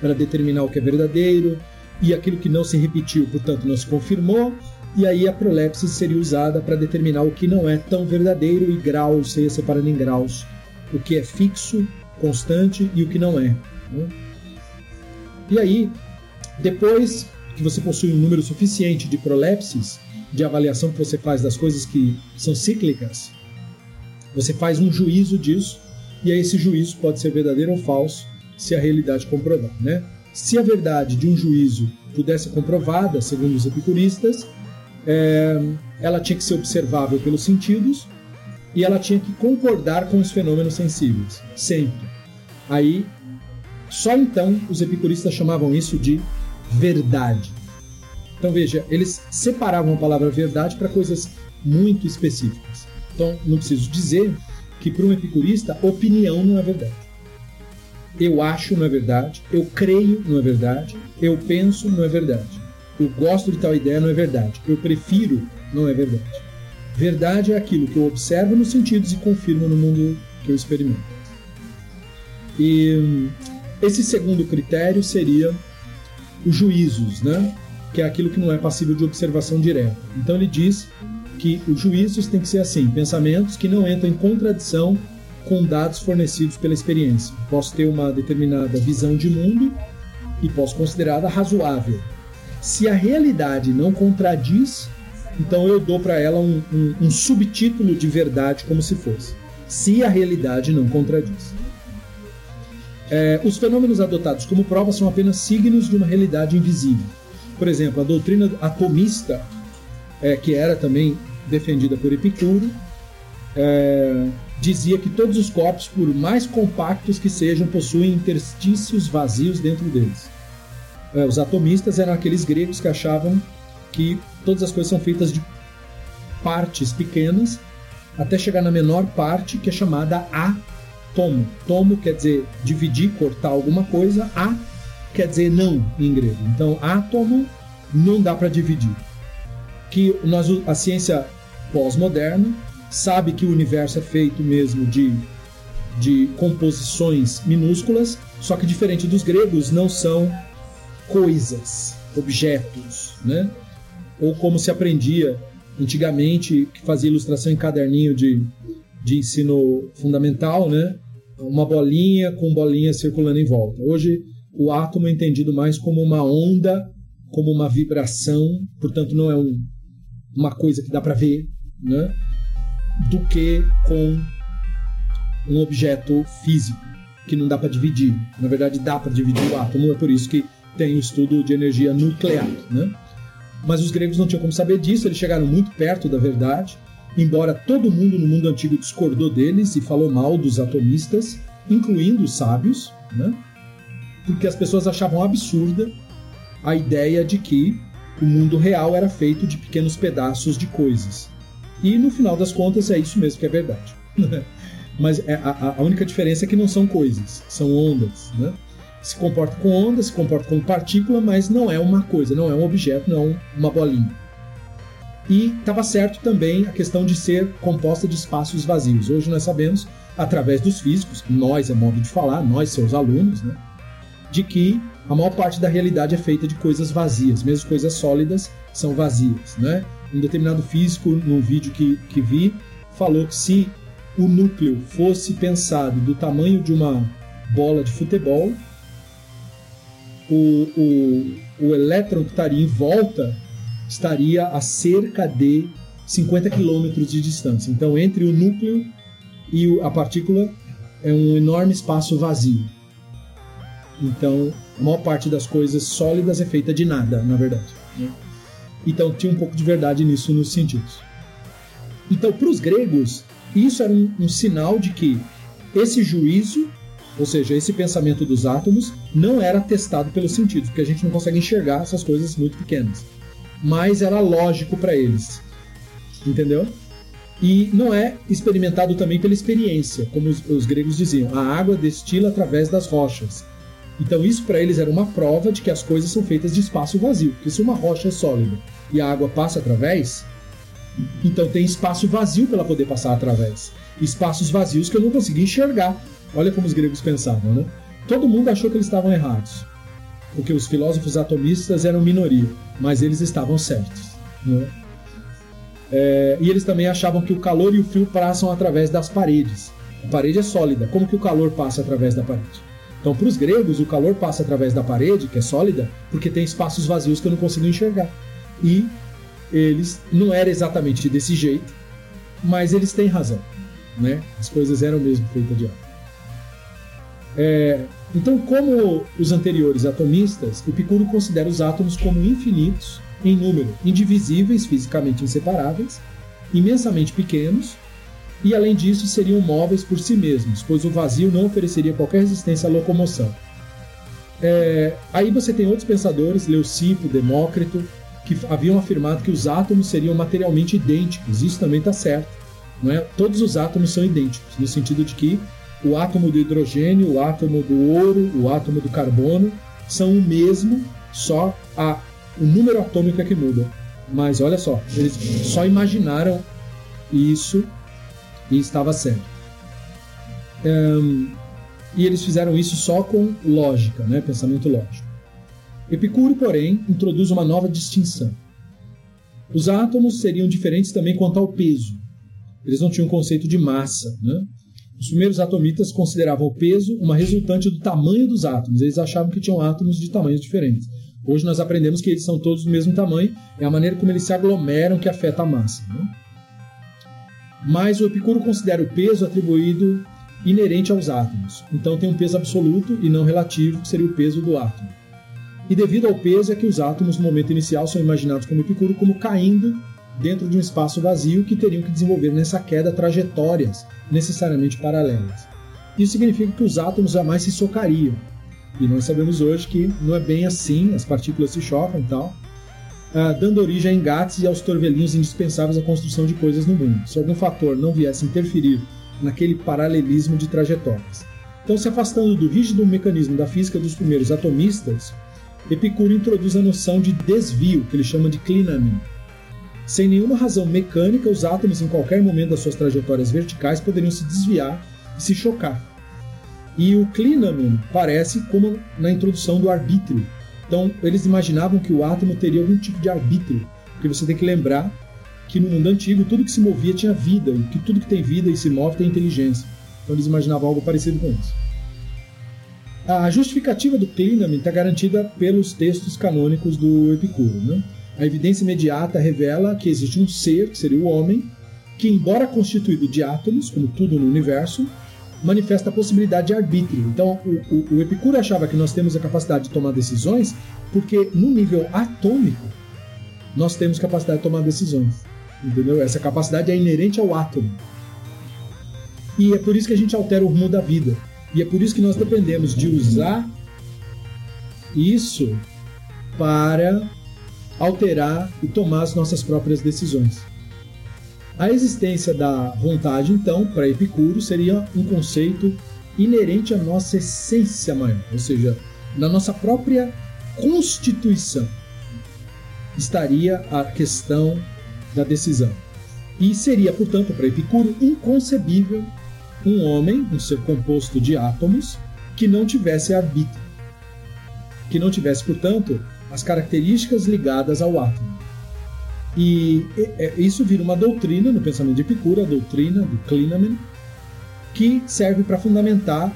para determinar o que é verdadeiro e aquilo que não se repetiu, portanto não se confirmou, e aí a prolepsis seria usada para determinar o que não é tão verdadeiro e graus, você ia separando em graus, o que é fixo, constante e o que não é. Né? E aí, depois que você possui um número suficiente de prolepsis, de avaliação que você faz das coisas que são cíclicas, você faz um juízo disso, e aí esse juízo pode ser verdadeiro ou falso, se a realidade comprovar. Né? Se a verdade de um juízo pudesse ser comprovada, segundo os epicuristas, é, ela tinha que ser observável pelos sentidos e ela tinha que concordar com os fenômenos sensíveis, sempre. Aí, só então os epicuristas chamavam isso de verdade. Então veja, eles separavam a palavra verdade para coisas muito específicas. Então não preciso dizer que para um epicurista opinião não é verdade. Eu acho não é verdade, eu creio não é verdade, eu penso não é verdade. Eu gosto de tal ideia não é verdade, eu prefiro não é verdade. Verdade é aquilo que eu observo nos sentidos e confirmo no mundo que eu experimento. E hum, esse segundo critério seria os juízos, né? que é aquilo que não é passível de observação direta. Então ele diz que os juízos têm que ser assim, pensamentos que não entram em contradição com dados fornecidos pela experiência. Posso ter uma determinada visão de mundo e posso considerá-la razoável. Se a realidade não contradiz, então eu dou para ela um, um, um subtítulo de verdade como se fosse. Se a realidade não contradiz. É, os fenômenos adotados como prova são apenas signos de uma realidade invisível. Por exemplo, a doutrina atomista, é, que era também defendida por Epicuro, é, dizia que todos os corpos, por mais compactos que sejam, possuem interstícios vazios dentro deles. É, os atomistas eram aqueles gregos que achavam que todas as coisas são feitas de partes pequenas até chegar na menor parte, que é chamada átomo. Tomo quer dizer dividir, cortar alguma coisa, a quer dizer não em grego. Então, átomo não dá para dividir. Que nós, a ciência pós-moderna sabe que o universo é feito mesmo de, de composições minúsculas, só que diferente dos gregos, não são coisas, objetos, né? Ou como se aprendia antigamente, que fazia ilustração em caderninho de, de ensino fundamental, né? Uma bolinha com bolinha circulando em volta. Hoje o átomo é entendido mais como uma onda, como uma vibração, portanto não é um, uma coisa que dá para ver, né? do que com um objeto físico que não dá para dividir. Na verdade, dá para dividir o átomo, é por isso que tem o estudo de energia nuclear. Né? Mas os gregos não tinham como saber disso, eles chegaram muito perto da verdade, embora todo mundo no mundo antigo discordou deles e falou mal dos atomistas, incluindo os sábios. Né? porque as pessoas achavam absurda a ideia de que o mundo real era feito de pequenos pedaços de coisas. E no final das contas é isso mesmo que é verdade. Mas é, a, a, única diferença é que não são coisas, são ondas. Né? Se comporta com onda, se comporta com partícula, mas não é uma coisa, não é um objeto, não é uma bolinha. E estava certo também a questão de ser composta de espaços vazios. Hoje nós sabemos, através dos físicos, nós é modo de falar, nós, seus alunos, né, de que a maior parte da realidade é feita de coisas vazias, mesmo coisas sólidas são vazias. Né? Um determinado físico, num vídeo que, que vi, falou que se o núcleo fosse pensado do tamanho de uma bola de futebol, o, o, o elétron que estaria em volta estaria a cerca de 50 quilômetros de distância. Então, entre o núcleo e a partícula é um enorme espaço vazio. Então, a maior parte das coisas sólidas é feita de nada, na verdade. Então, tinha um pouco de verdade nisso nos sentidos. Então, para os gregos, isso era um, um sinal de que esse juízo, ou seja, esse pensamento dos átomos, não era testado pelos sentidos, porque a gente não consegue enxergar essas coisas muito pequenas. Mas era lógico para eles. Entendeu? E não é experimentado também pela experiência, como os, os gregos diziam. A água destila através das rochas. Então isso para eles era uma prova de que as coisas são feitas de espaço vazio. Porque se uma rocha é sólida e a água passa através, então tem espaço vazio para ela poder passar através. Espaços vazios que eu não consegui enxergar. Olha como os gregos pensavam, né? Todo mundo achou que eles estavam errados. Porque os filósofos atomistas eram minoria, mas eles estavam certos. Né? É, e eles também achavam que o calor e o frio passam através das paredes. A parede é sólida. Como que o calor passa através da parede? Então, para os gregos, o calor passa através da parede, que é sólida, porque tem espaços vazios que eu não consigo enxergar. E eles não era exatamente desse jeito, mas eles têm razão, né? As coisas eram mesmo feitas de água. É, então, como os anteriores atomistas, Epicuro considera os átomos como infinitos em número, indivisíveis, fisicamente inseparáveis, imensamente pequenos, e além disso seriam móveis por si mesmos, pois o vazio não ofereceria qualquer resistência à locomoção. É, aí você tem outros pensadores, Leucipo, Demócrito, que haviam afirmado que os átomos seriam materialmente idênticos. Isso também está certo. Não é? Todos os átomos são idênticos, no sentido de que o átomo do hidrogênio, o átomo do ouro, o átomo do carbono são o mesmo, só a, o número atômico é que muda. Mas olha só, eles só imaginaram isso e estava certo. Um, e eles fizeram isso só com lógica, né? pensamento lógico. Epicuro, porém, introduz uma nova distinção. Os átomos seriam diferentes também quanto ao peso. Eles não tinham um conceito de massa. Né? Os primeiros atomistas consideravam o peso uma resultante do tamanho dos átomos. Eles achavam que tinham átomos de tamanhos diferentes. Hoje nós aprendemos que eles são todos do mesmo tamanho, é a maneira como eles se aglomeram que afeta a massa. Né? Mas o Epicuro considera o peso atribuído inerente aos átomos. Então tem um peso absoluto e não relativo, que seria o peso do átomo. E devido ao peso é que os átomos no momento inicial são imaginados como Epicuro como caindo dentro de um espaço vazio que teriam que desenvolver nessa queda trajetórias necessariamente paralelas. Isso significa que os átomos jamais se socariam. E nós sabemos hoje que não é bem assim, as partículas se chocam e tal, ah, dando origem a engates e aos torvelinhos indispensáveis à construção de coisas no mundo, se algum fator não viesse interferir naquele paralelismo de trajetórias. Então, se afastando do rígido mecanismo da física dos primeiros atomistas, Epicuro introduz a noção de desvio, que ele chama de clinamen. Sem nenhuma razão mecânica, os átomos em qualquer momento das suas trajetórias verticais poderiam se desviar e se chocar. E o clinamen parece como na introdução do arbítrio. Então, eles imaginavam que o átomo teria algum tipo de arbítrio, porque você tem que lembrar que no mundo antigo tudo que se movia tinha vida, e que tudo que tem vida e se move tem inteligência. Então, eles imaginavam algo parecido com isso. A justificativa do Klineman está garantida pelos textos canônicos do Epicuro. Né? A evidência imediata revela que existe um ser, que seria o homem, que, embora constituído de átomos, como tudo no universo, manifesta a possibilidade de arbítrio. Então, o, o, o, Epicuro achava que nós temos a capacidade de tomar decisões porque, no nível atômico, nós temos capacidade de tomar decisões. Entendeu? Essa capacidade é inerente ao átomo. E é por isso que a gente altera o rumo da vida. E é por isso que nós dependemos de usar isso para alterar e tomar as nossas próprias decisões. A existência da vontade, então, para Epicuro, seria um conceito inerente à nossa essência maior, ou seja, na nossa própria constituição estaria a questão da decisão. E seria, portanto, para Epicuro inconcebível um homem, um ser composto de átomos, que não tivesse arbítrio, que não tivesse, portanto, as características ligadas ao átomo. E isso vira uma doutrina no pensamento de Epicuro, a doutrina do Klineman, que serve para fundamentar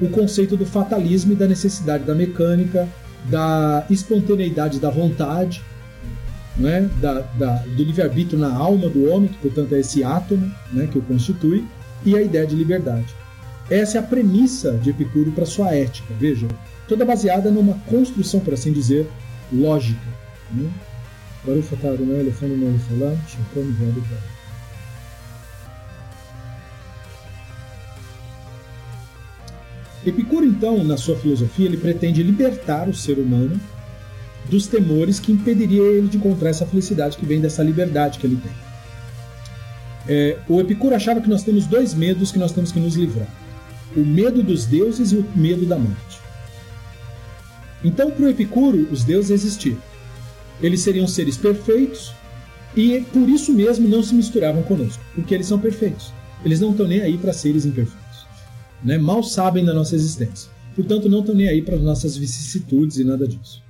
o conceito do fatalismo e da necessidade da mecânica, da espontaneidade da vontade, né, da, da, do livre-arbítrio na alma do homem, que portanto é esse átomo né, que o constitui, e a ideia de liberdade. Essa é a premissa de Epicuro para sua ética, veja, toda baseada numa construção, por assim dizer, lógica. Né? Baruch atah Adonai elefanu melech haolam, shekom v'adu Epicuro, então, na sua filosofia, ele pretende libertar o ser humano dos temores que impediria ele de encontrar essa felicidade que vem dessa liberdade que ele tem. É, o Epicuro achava que nós temos dois medos que nós temos que nos livrar: o medo dos deuses e o medo da morte. Então, para o Epicuro, os deuses existiam. Eles seriam seres perfeitos e por isso mesmo não se misturavam conosco, porque eles são perfeitos. Eles não estão nem aí para seres imperfeitos. Né? Mal sabem da nossa existência. Portanto, não estão nem aí para as nossas vicissitudes e nada disso.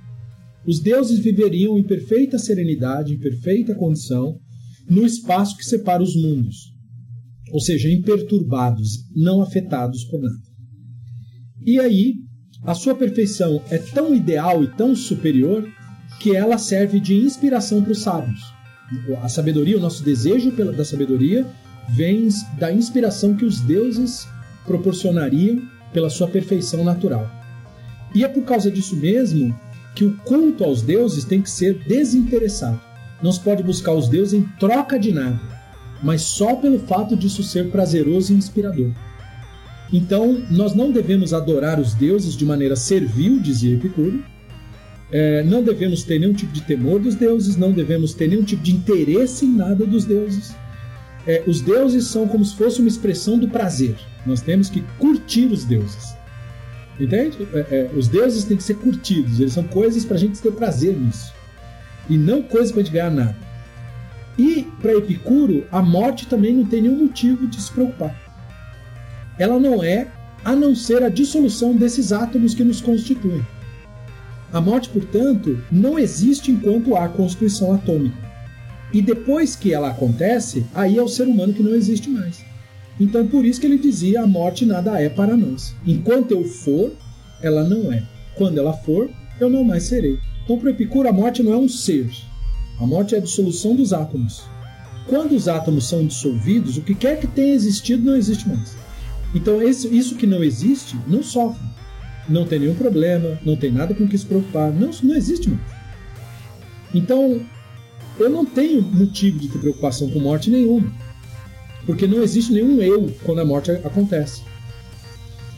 Os deuses viveriam em perfeita serenidade, em perfeita condição, no espaço que separa os mundos, ou seja, imperturbados, não afetados por nada. E aí, a sua perfeição é tão ideal e tão superior que ela serve de inspiração para os sábios. A sabedoria, o nosso desejo pela, da sabedoria, vem da inspiração que os deuses proporcionariam pela sua perfeição natural. E é por causa disso mesmo que o culto aos deuses tem que ser desinteressado. Não se pode buscar os deuses em troca de nada, mas só pelo fato disso ser prazeroso e inspirador. Então, nós não devemos adorar os deuses de maneira servil, dizia Epicuro. É, não devemos ter nenhum tipo de temor dos deuses, não devemos ter nenhum tipo de interesse em nada dos deuses. É, os deuses são como se fosse uma expressão do prazer. Nós temos que curtir os deuses. Entende? É, é, os deuses têm que ser curtidos, eles são coisas para a gente ter prazer nisso. E não coisas para a gente ganhar nada. E para Epicuro, a morte também não tem nenhum motivo de se preocupar. Ela não é a não ser a dissolução desses átomos que nos constituem. A morte, portanto, não existe enquanto há constituição atômica. E depois que ela acontece, aí é o ser humano que não existe mais. Então, por isso que ele dizia: a morte nada é para nós. Enquanto eu for, ela não é. Quando ela for, eu não mais serei. Então, para Epicuro, a morte não é um ser. A morte é a dissolução dos átomos. Quando os átomos são dissolvidos, o que quer que tenha existido não existe mais. Então, esse, isso que não existe não sofre. Não tem nenhum problema, não tem nada com que se preocupar. Não, não existe mais. Então, eu não tenho motivo de ter preocupação com morte nenhuma. Porque não existe nenhum eu quando a morte acontece.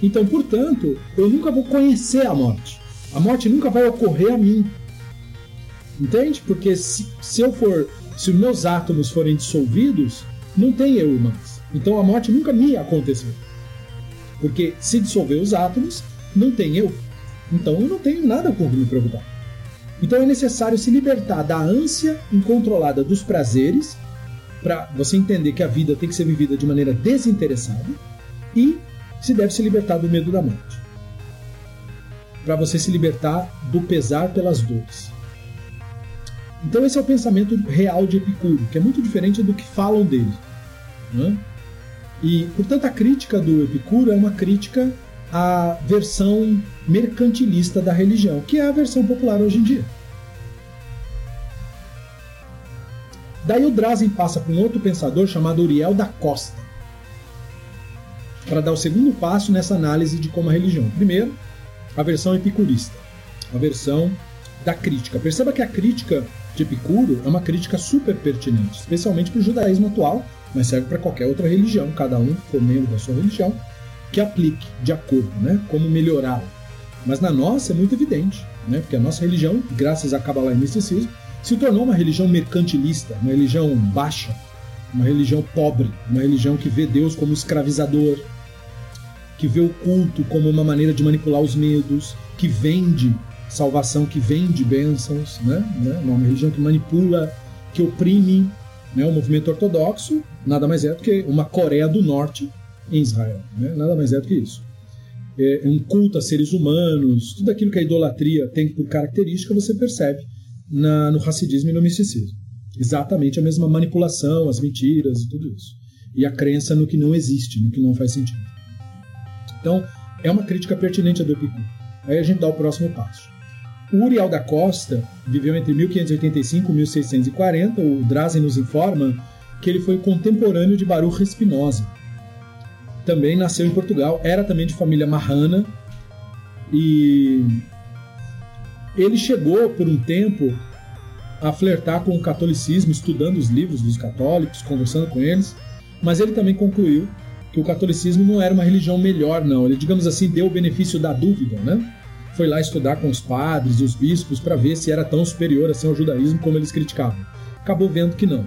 Então, portanto, eu nunca vou conhecer a morte. A morte nunca vai ocorrer a mim. Entende? Porque se, se eu for, se os meus átomos forem dissolvidos, não tem eu mais. Então a morte nunca me aconteceu. Porque se dissolver os átomos, não tem eu. Então eu não tenho nada com que me preocupar. Então é necessário se libertar da ânsia incontrolada dos prazeres para você entender que a vida tem que ser vivida de maneira desinteressada e se deve se libertar do medo da morte. Para você se libertar do pesar pelas dores. Então esse é o pensamento real de Epicuro, que é muito diferente do que falam dele. Né? E, portanto, a crítica do Epicuro é uma crítica à versão mercantilista da religião, que é a versão popular hoje em dia. Daí o Drazen passa para um outro pensador chamado Uriel da Costa, para dar o segundo passo nessa análise de como a religião. Primeiro, a versão epicurista, a versão da crítica. Perceba que a crítica de Epicuro é uma crítica super pertinente, especialmente para o judaísmo atual, mas serve para qualquer outra religião, cada um membro da sua religião, que aplique de acordo, né? Como melhorá-la. Mas na nossa é muito evidente, né? Porque a nossa religião, graças a Kabbalah e misticismo, se tornou uma religião mercantilista, uma religião baixa, uma religião pobre, uma religião que vê Deus como escravizador, que vê o culto como uma maneira de manipular os medos, que vende salvação, que vende bênçãos, né? né? Uma religião que manipula, que oprime. Né? O movimento ortodoxo nada mais é do que uma Coreia do Norte em Israel. Né? Nada mais é do que isso. É um culto a seres humanos, tudo aquilo que a idolatria tem por característica, você percebe na, no racidismo e no misticismo. Exatamente a mesma manipulação, as mentiras e tudo isso. E a crença no que não existe, no que não faz sentido. Então, é uma crítica pertinente a do Epicuro. Aí a gente dá o próximo passo. O Uriel da Costa viveu entre 1585 e 1640. O Drazen nos informa que ele foi contemporâneo de Baruch Spinoza. Também nasceu em Portugal, era também de família marrana e ele chegou por um tempo a flertar com o catolicismo, estudando os livros dos católicos, conversando com eles, mas ele também concluiu que o catolicismo não era uma religião melhor, não. Ele, digamos assim, deu o benefício da dúvida, né? Foi lá estudar com os padres e os bispos para ver se era tão superior assim ao judaísmo como eles criticavam. Acabou vendo que não.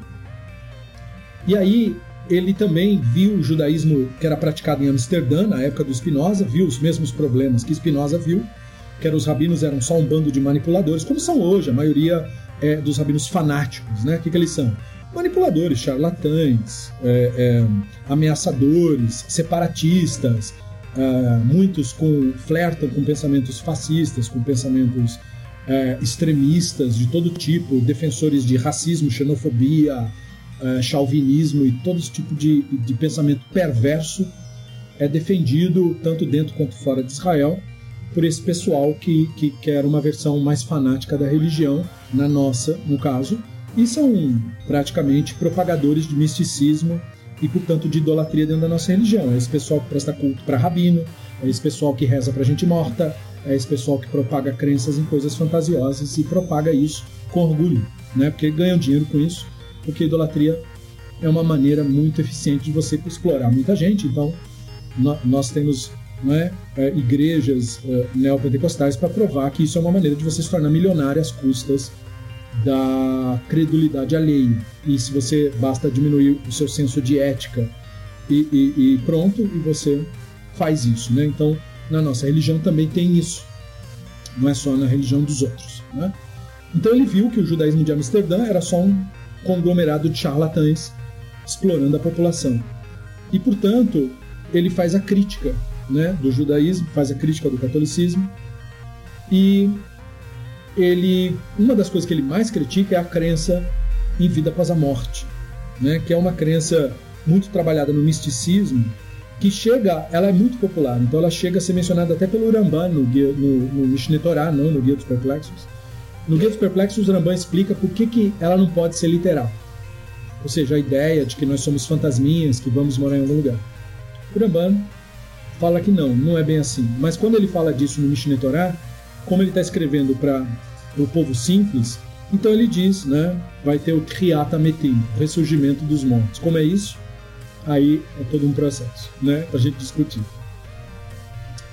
E aí ele também viu o judaísmo que era praticado em Amsterdã na época do Spinoza, viu os mesmos problemas que Spinoza viu, que eram os rabinos eram só um bando de manipuladores, como são hoje a maioria é, dos rabinos fanáticos, né? O que, que eles são? manipuladores, charlatães, é, é, ameaçadores, separatistas, é, muitos com, flertam com pensamentos fascistas, com pensamentos é, extremistas de todo tipo, defensores de racismo, xenofobia, é, chauvinismo e todo esse tipo de, de pensamento perverso é defendido tanto dentro quanto fora de Israel por esse pessoal que, que quer uma versão mais fanática da religião, na nossa, no caso, e são praticamente propagadores de misticismo e, portanto, de idolatria dentro da nossa religião. É esse pessoal que presta culto para rabino, é esse pessoal que reza para gente morta, é esse pessoal que propaga crenças em coisas fantasiosas e propaga isso com orgulho, né? porque ganham dinheiro com isso, porque idolatria é uma maneira muito eficiente de você explorar muita gente. Então, nós temos é, é, igrejas é, neopentecostais para provar que isso é uma maneira de você se tornar milionário às custas da credulidade alheia. E se você basta diminuir o seu senso de ética e, e, e pronto, e você faz isso. Né? Então, na nossa religião também tem isso. Não é só na religião dos outros. Né? Então ele viu que o judaísmo de Amsterdã era só um conglomerado de charlatães explorando a população. E, portanto, ele faz a crítica né, do judaísmo, faz a crítica do catolicismo e ele uma das coisas que ele mais critica é a crença em vida após a morte, né? Que é uma crença muito trabalhada no misticismo, que chega, ela é muito popular, então ela chega a ser mencionada até pelo Ramban no, no, no Mishneh Torah, não no Guia dos Perplexos. No Guia dos Perplexos, o Ramban explica por que, que ela não pode ser literal. Ou seja, a ideia de que nós somos fantasminhas, que vamos morar em algum lugar. O Ramban fala que não, não é bem assim. Mas quando ele fala disso no Mishneh Torah, como ele está escrevendo para o povo simples, então ele diz, né, vai ter o Triata Metim, ressurgimento dos mortos. Como é isso? Aí é todo um processo, né, para a gente discutir.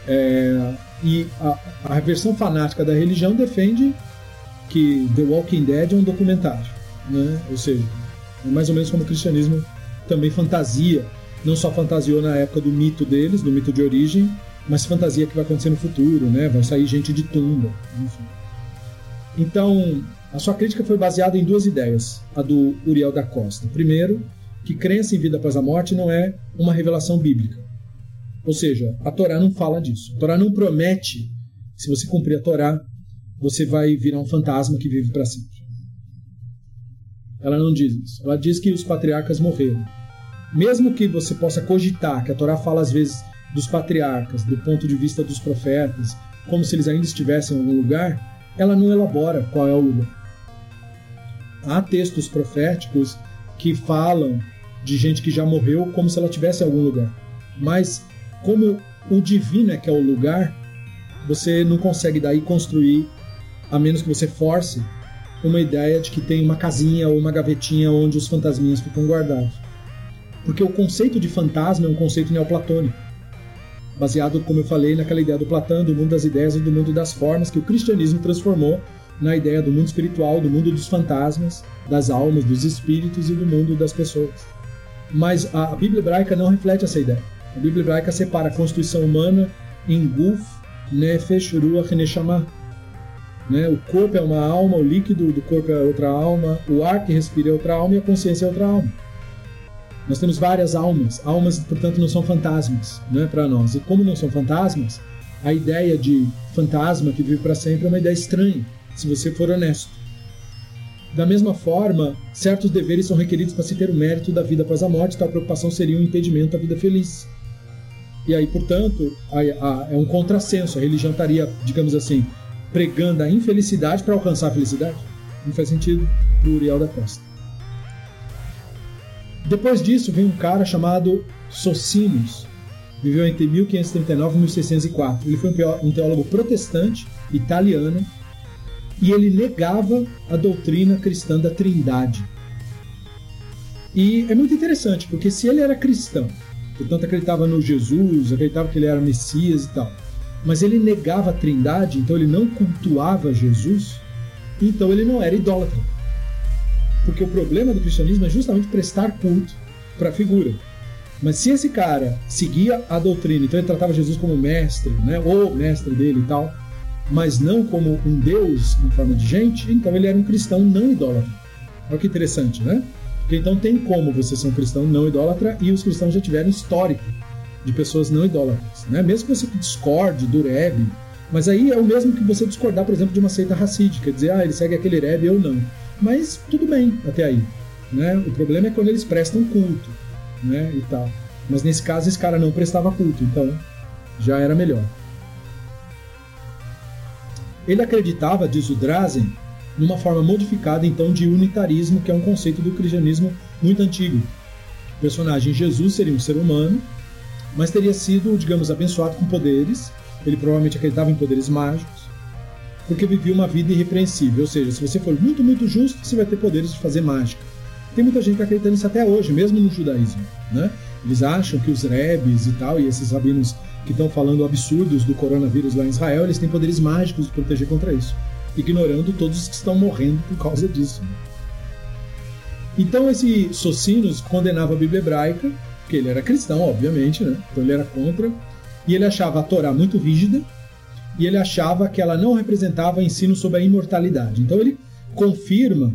É, e a, a versão fanática da religião defende que The Walking Dead é um documentário, né? ou seja, é mais ou menos como o cristianismo também fantasia, não só fantasiou na época do mito deles, do mito de origem, mas fantasia que vai acontecer no futuro, né? Vai sair gente de tumba, enfim. Então, a sua crítica foi baseada em duas ideias, a do Uriel da Costa. Primeiro, que crença em vida após a morte não é uma revelação bíblica. Ou seja, a Torá não fala disso. A Torá não promete, se você cumprir a Torá, você vai virar um fantasma que vive para sempre. Ela não diz isso. Ela diz que os patriarcas morreram. Mesmo que você possa cogitar que a Torá fala às vezes dos patriarcas, do ponto de vista dos profetas, como se eles ainda estivessem em algum lugar, ela não elabora qual é o lugar. Há textos proféticos que falam de gente que já morreu como se ela tivesse em algum lugar. Mas como o divino é que é o lugar, você não consegue daí construir, a menos que você force, uma ideia de que tem uma casinha ou uma gavetinha onde os fantasminhas ficam guardados. Porque o conceito de fantasma é um conceito neoplatônico baseado, como eu falei, naquela ideia do Platão, do mundo das ideias e do mundo das formas, que o cristianismo transformou na ideia do mundo espiritual, do mundo dos fantasmas, das almas, dos espíritos e do mundo das pessoas. Mas a Bíblia hebraica não reflete essa ideia. A Bíblia hebraica separa a constituição humana em guf, nefesh, ruach e neshama. Né? O corpo é uma alma, o líquido do corpo é outra alma, o ar que respira é outra alma e a consciência é outra alma. Nós temos várias almas. Almas, portanto, não são fantasmas né, para nós. E como não são fantasmas, a ideia de fantasma que vive para sempre é uma ideia estranha, se você for honesto. Da mesma forma, certos deveres são requeridos para se ter o mérito da vida após a morte, tal preocupação seria um impedimento da vida feliz. E aí, portanto, é um contrassenso. A religião estaria, digamos assim, pregando a infelicidade para alcançar a felicidade. Não faz sentido para o Uriel da Costa. Depois disso, vem um cara chamado Socinius. Viveu entre 1539 e 1604. Ele foi um teólogo protestante italiano e ele negava a doutrina cristã da Trindade. E é muito interessante, porque se ele era cristão, portanto acreditava no Jesus, acreditava que ele era Messias e tal, mas ele negava a Trindade, então ele não cultuava Jesus, então ele não era idólatra. Porque o problema do cristianismo é justamente prestar culto para a figura. Mas se esse cara seguia a doutrina, então ele tratava Jesus como mestre, né, ou mestre dele e tal, mas não como um Deus em forma de gente, então ele era um cristão não idólatra. Olha que interessante, né? Porque então tem como você ser um cristão não idólatra e os cristãos já tiveram histórico de pessoas não idólatras, né? Mesmo que você discorde do Rebbe, mas aí é o mesmo que você discordar, por exemplo, de uma seita racídica, dizer, ah, ele segue aquele Rebbe, eu não. Mas tudo bem até aí, né? O problema é quando eles prestam culto, né, e tal. Mas nesse caso esse cara não prestava culto, então já era melhor. Ele acreditava, diz o Drazen, numa forma modificada então de unitarismo, que é um conceito do cristianismo muito antigo. O personagem Jesus seria um ser humano, mas teria sido, digamos, abençoado com poderes. Ele provavelmente acreditava em poderes mágicos, porque vivia uma vida irrepreensível. Ou seja, se você for muito, muito justo, você vai ter poderes de fazer mágica. Tem muita gente que acredita nisso até hoje, mesmo no judaísmo. Né? Eles acham que os rebes e tal, e esses rabinos que estão falando absurdos do coronavírus lá em Israel, eles têm poderes mágicos de proteger contra isso, ignorando todos os que estão morrendo por causa disso. Então esse Socinos condenava a Bíblia hebraica, porque ele era cristão, obviamente, né? então ele era contra, e ele achava a Torá muito rígida, e ele achava que ela não representava ensino sobre a imortalidade. Então ele confirma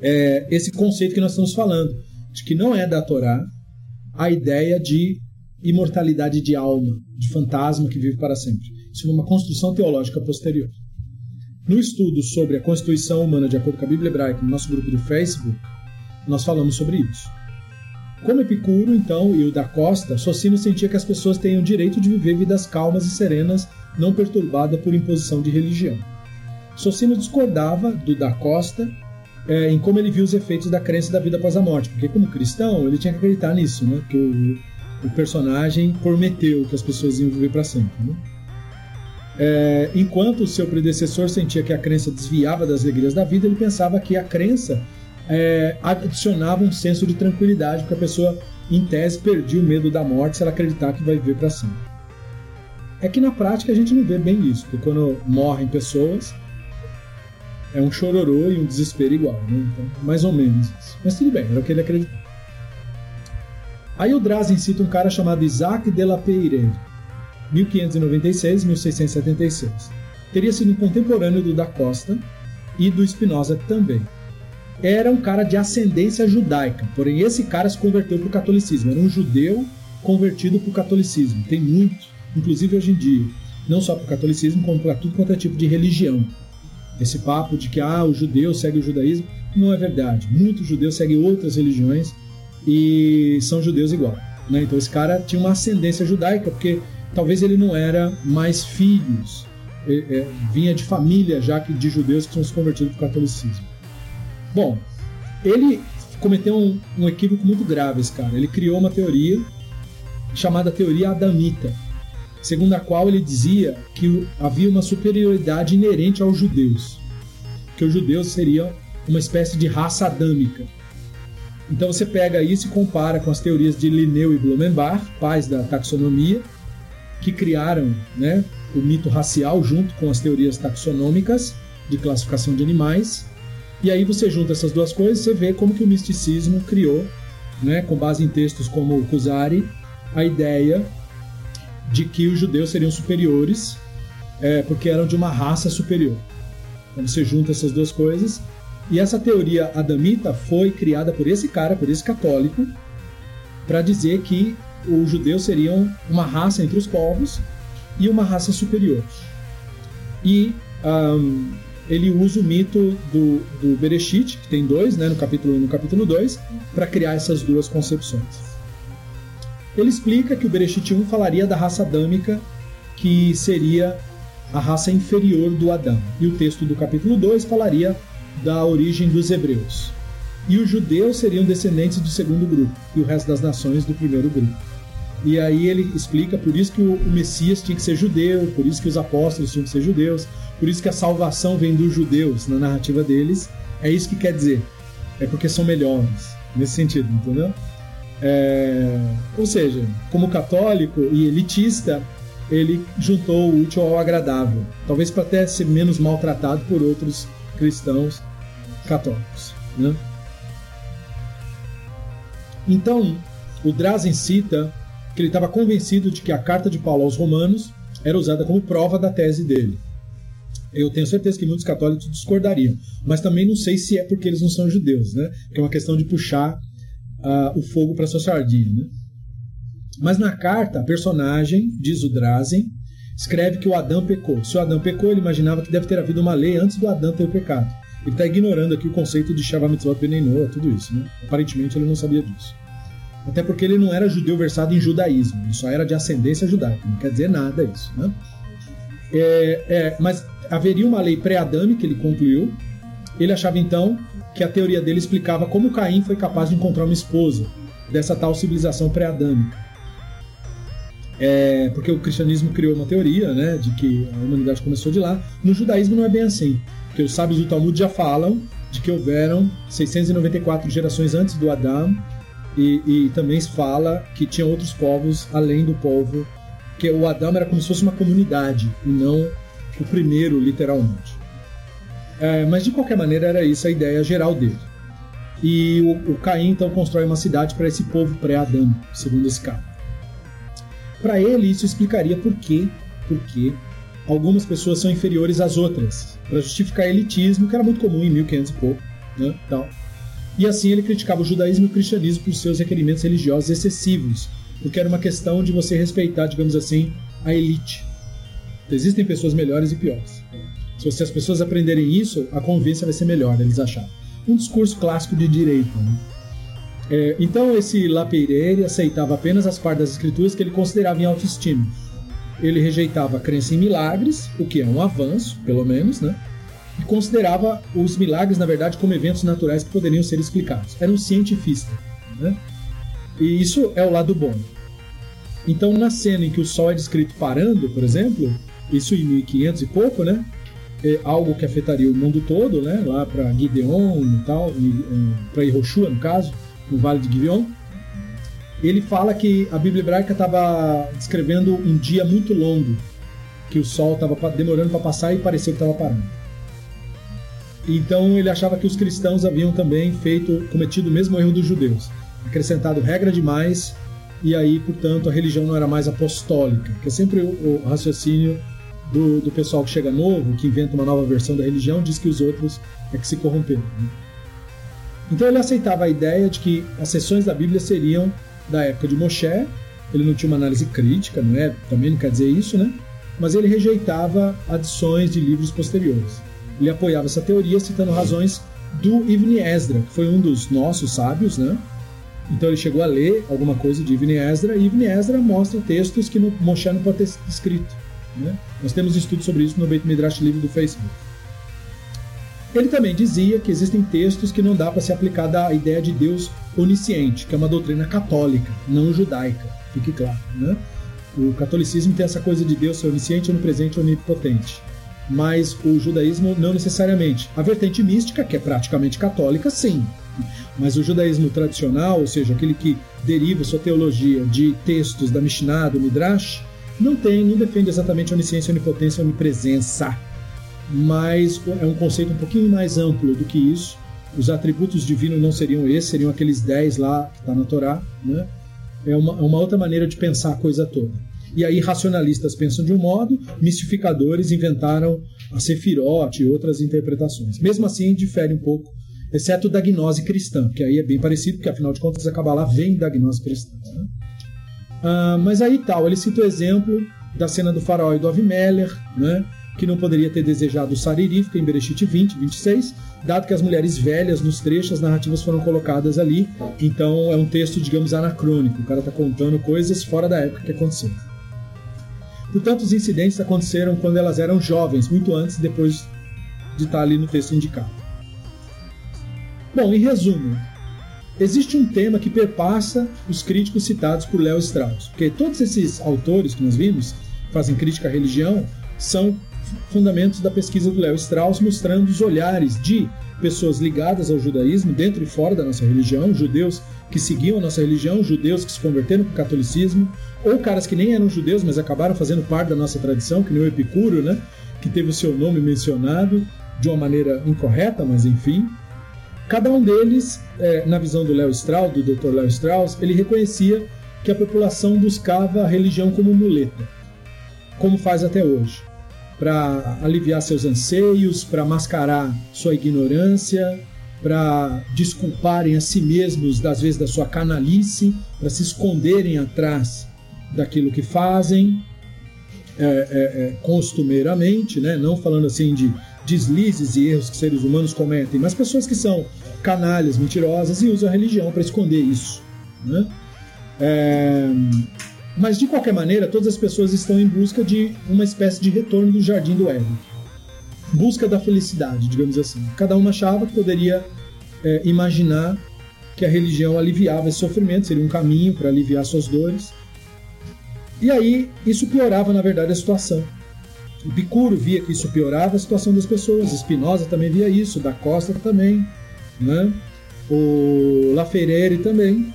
é, esse conceito que nós estamos falando, de que não é da Torá a ideia de imortalidade de alma, de fantasma que vive para sempre. Isso é uma construção teológica posterior. No estudo sobre a constituição humana de acordo com a Bíblia hebraica, no nosso grupo do Facebook, nós falamos sobre isso. Como Epicuro, então, e o da Costa, Socino sentia que as pessoas têm o direito de viver vidas calmas e serenas, não perturbadas por imposição de religião. Socino discordava do da Costa é, em como ele viu os efeitos da crença da vida após a morte. Porque, como cristão, ele tinha que acreditar nisso, né? Que o, o personagem prometeu que as pessoas iam viver para sempre. Né? É, enquanto seu predecessor sentia que a crença desviava das alegrias da vida, ele pensava que a crença é, adicionava um senso de tranquilidade, porque a pessoa, em tese, perdia o medo da morte se ela acreditar que vai viver para sempre. É que na prática a gente não vê bem isso, porque quando morrem pessoas, é um chororô e um desespero igual, né? Então, mais ou menos isso. Mas tudo bem, era o que ele acreditava. Aí o Drazen cita um cara chamado Isaac de la Peire, 1596-1676. Teria sido um contemporâneo do da Costa e do Spinoza também. Era um cara de ascendência judaica, porém esse cara se converteu para o catolicismo. Era um judeu convertido para o catolicismo. Tem muitos, inclusive hoje em dia. Não só para o catolicismo, como para tudo quanto é tipo de religião. Esse papo de que ah, o judeu segue o judaísmo não é verdade. Muitos judeus seguem outras religiões e são judeus igual. Né? Então esse cara tinha uma ascendência judaica, porque talvez ele não era mais filhos, é, é, vinha de família já que de judeus que tinham se convertido para o catolicismo. Bom, ele cometeu um, um equívoco muito grave, esse cara. Ele criou uma teoria chamada teoria adamita, segundo a qual ele dizia que havia uma superioridade inerente aos judeus, que os judeus seriam uma espécie de raça adâmica. Então você pega isso e compara com as teorias de Linneu e Blumenbach, pais da taxonomia, que criaram né, o mito racial junto com as teorias taxonômicas de classificação de animais. E aí você junta essas duas coisas, você vê como que o misticismo criou né, com base em textos como o Kuzari, a ideia de que os judeus seriam superiores é, porque eram de uma raça superior. Então você junta essas duas coisas. E essa teoria adamita foi criada por esse cara, por esse católico, para dizer que os judeus seriam uma raça entre os povos e uma raça superior. E um, ele usa o mito do, do Bereshit, que tem dois, né, no capítulo 1 e no capítulo 2, para criar essas duas concepções. Ele explica que o Bereshit 1 falaria da raça adâmica, que seria a raça inferior do Adão. E o texto do capítulo 2 falaria da origem dos hebreus. E os judeus seriam descendentes do segundo grupo, e o resto das nações do primeiro grupo. E aí ele explica por isso que o Messias tinha que ser judeu, por isso que os apóstolos tinham que ser judeus, por isso que a salvação vem dos judeus na narrativa deles. É isso que quer dizer. É porque são melhores, nesse sentido, entendeu? É... Ou seja, como católico e elitista, ele juntou o útil ao agradável, talvez para até ser menos maltratado por outros cristãos católicos. Né? Então, o Drazen cita que ele estava convencido de que a carta de Paulo aos Romanos era usada como prova da tese dele. Eu tenho certeza que muitos católicos discordariam, mas também não sei se é porque eles não são judeus, né? Que é uma questão de puxar uh, o fogo para sua sardinha, né? Mas na carta, a personagem, diz o Drazen, escreve que o Adão pecou. Se o Adão pecou, ele imaginava que deve ter havido uma lei antes do Adão ter pecado. Ele está ignorando aqui o conceito de Shavah Mitzvot Benenoa, tudo isso. Né? Aparentemente ele não sabia disso. Até porque ele não era judeu versado em judaísmo, ele só era de ascendência judaica. Não quer dizer nada isso. Né? É, é, mas haveria uma lei pré-adâmica, ele concluiu. Ele achava então que a teoria dele explicava como Caim foi capaz de encontrar uma esposa dessa tal civilização pré-adâmica. É, porque o cristianismo criou uma teoria né, de que a humanidade começou de lá. No judaísmo não é bem assim, porque os sábios do Talmud já falam de que houveram 694 gerações antes do Adão e, e também se fala que tinha outros povos além do povo, que o Adão era como se fosse uma comunidade e não o primeiro, literalmente. É, mas de qualquer maneira era isso a ideia geral dele. E o, o Caim então constrói uma cidade para esse povo pré-Adão, segundo esse cara. Para ele, isso explicaria por quê, por quê algumas pessoas são inferiores às outras, para justificar elitismo, que era muito comum em 1500 e pouco. Né. E assim ele criticava o judaísmo e o cristianismo por seus requerimentos religiosos excessivos, porque era uma questão de você respeitar, digamos assim, a elite. Existem pessoas melhores e piores. Se as pessoas aprenderem isso, a convivência vai ser melhor, eles acharam. Um discurso clássico de direita. Né? É, então esse Lapeirere aceitava apenas as partes das escrituras que ele considerava em autoestima. Ele rejeitava a crença em milagres, o que é um avanço, pelo menos, né? Considerava os milagres, na verdade, como eventos naturais que poderiam ser explicados. Era um cientifista, né? E isso é o lado bom. Então, na cena em que o Sol é descrito parando, por exemplo, isso em 1500 e pouco, né? É algo que afetaria o mundo todo, né? Lá para Gideon e tal, para Hiroshua, no caso no Vale de Gibeon, ele fala que a Bíblia hebraica estava descrevendo um dia muito longo, que o sol estava demorando para passar e parecia que estava parando. Então ele achava que os cristãos haviam também feito cometido o mesmo erro dos judeus, acrescentado regra demais e aí, portanto, a religião não era mais apostólica, que é sempre o, raciocínio do, do, pessoal que chega novo, que inventa uma nova versão da religião, diz que os outros é que se corromperam. Né? Então ele aceitava a ideia de que as sessões da Bíblia seriam da época de Moshe. Ele não tinha uma análise crítica, não é? Também não quer dizer isso, né? Mas ele rejeitava adições de livros posteriores. Ele apoiava essa teoria citando razões do Ibn Esdra, que foi um dos nossos sábios, né? Então ele chegou a ler alguma coisa de Ibn Esdra e Ibn Esdra mostra textos que Moshe não pode ter escrito. Né? Nós temos estudos sobre isso no Beit Midrash Livre do Facebook. Ele também dizia que existem textos que não dá para se aplicar da ideia de Deus onisciente, que é uma doutrina católica, não judaica, fique claro. Né? O catolicismo tem essa coisa de Deus ser onisciente, onipresente, onipotente. Mas o judaísmo não necessariamente. A vertente mística, que é praticamente católica, sim. Mas o judaísmo tradicional, ou seja, aquele que deriva sua teologia de textos da Mishnah, do Midrash, não tem, não defende exatamente onisciência, onipotência, onipresença mas é um conceito um pouquinho mais amplo do que isso, os atributos divinos não seriam esses, seriam aqueles 10 lá que está na Torá. Né? É uma, é uma outra maneira de pensar a coisa toda. E aí racionalistas pensam de um modo, mistificadores inventaram a Sefirote e outras interpretações. Mesmo assim, difere um pouco, exceto da gnose cristã, que aí é bem parecido, porque afinal de contas a Kabbalah vem da gnose cristã. Né? Ah, mas aí tal, ele cita o exemplo da cena do faraó e do Avimeller, né? que não poderia ter desejado o Saririf, em Bereshit 20, 26, dado que as mulheres velhas nos trechos, as narrativas foram colocadas ali. Então é um texto, digamos, anacrônico. O cara está contando coisas fora da época que aconteceu. Portanto, os incidentes aconteceram quando elas eram jovens, muito antes depois de estar ali no texto indicado. Bom, em resumo, existe um tema que perpassa os críticos citados por Léo Strauss, porque todos esses autores que nós vimos fazem crítica à religião são fundamentos da pesquisa do Léo Strauss, mostrando os olhares de pessoas ligadas ao judaísmo, dentro e fora da nossa religião, judeus que seguiam a nossa religião, judeus que se converteram para o catolicismo, ou caras que nem eram judeus, mas acabaram fazendo parte da nossa tradição, que nem o Epicuro, né? que teve o seu nome mencionado de uma maneira incorreta, mas enfim. Cada um deles, é, na visão do Léo Strauss, do Dr. Léo Strauss, ele reconhecia que a população buscava a religião como muleta, como faz até hoje para aliviar seus anseios, para mascarar sua ignorância, para desculparem a si mesmos, das vezes, da sua canalice, para se esconderem atrás daquilo que fazem é, é, é, costumeiramente, né? não falando assim de deslizes e erros que seres humanos cometem, mas pessoas que são canalhas, mentirosas e usam a religião para esconder isso. Né? É, mas de qualquer maneira, todas as pessoas estão em busca de uma espécie de retorno do jardim do Éden. Busca da felicidade, digamos assim. Cada uma achava que poderia é, imaginar que a religião aliviava esse sofrimento, seria um caminho para aliviar suas dores. E aí, isso piorava, na verdade, a situação. O Picuro via que isso piorava a situação das pessoas, Spinoza também via isso, da Costa também, né? o Laferrere também.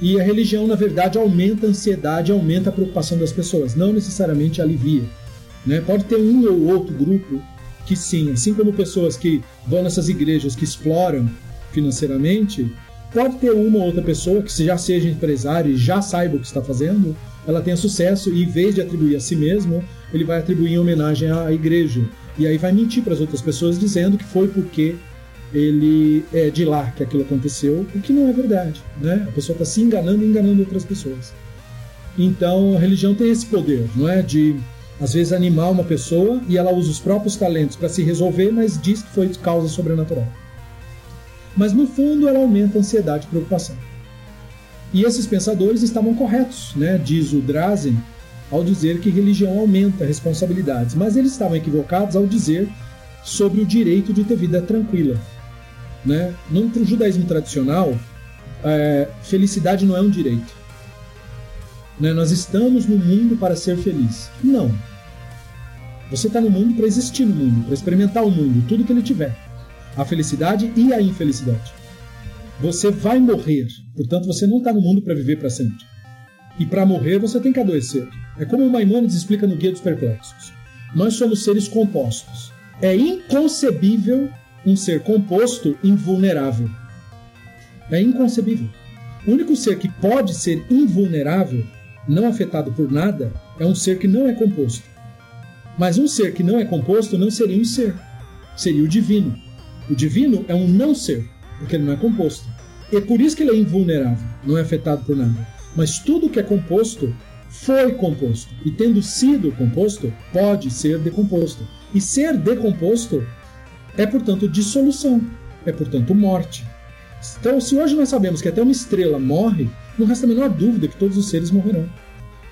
E a religião, na verdade, aumenta a ansiedade, aumenta a preocupação das pessoas, não necessariamente alivia. Né? Pode ter um ou outro grupo que sim, assim como pessoas que vão nessas igrejas que exploram financeiramente, pode ter uma ou outra pessoa que já seja empresário e já saiba o que está fazendo, ela tenha sucesso e em vez de atribuir a si mesmo, ele vai atribuir em homenagem à igreja. E aí vai mentir para as outras pessoas dizendo que foi porque ele é de lá que aquilo aconteceu, o que não é verdade, né? A pessoa está se enganando e enganando outras pessoas. Então a religião tem esse poder, não é? De às vezes animar uma pessoa e ela usa os próprios talentos para se resolver, mas diz que foi causa sobrenatural. Mas no fundo ela aumenta a ansiedade e preocupação. E esses pensadores estavam corretos, né? Diz o Drazen ao dizer que religião aumenta responsabilidades, mas eles estavam equivocados ao dizer sobre o direito de ter vida tranquila. Né? No judaísmo tradicional, é, felicidade não é um direito. Né? Nós estamos no mundo para ser feliz. Não. Você está no mundo para existir no mundo, para experimentar o mundo, tudo que ele tiver. A felicidade e a infelicidade. Você vai morrer, portanto você não está no mundo para viver para sempre. E para morrer você tem que adoecer. É como o Maimonides explica no Guia dos Perplexos. Nós somos seres compostos. É inconcebível um ser composto invulnerável. É inconcebível. O único ser que pode ser invulnerável, não afetado por nada, é um ser que não é composto. Mas um ser que não é composto não seria um ser, seria o divino. O divino é um não ser, porque ele não é composto. E é por isso que ele é invulnerável, não é afetado por nada. Mas tudo que é composto foi composto. E tendo sido composto, pode ser decomposto. E ser decomposto é, portanto, dissolução, é, portanto, morte. Então, se hoje nós sabemos que até uma estrela morre, não resta a menor dúvida que todos os seres morrerão.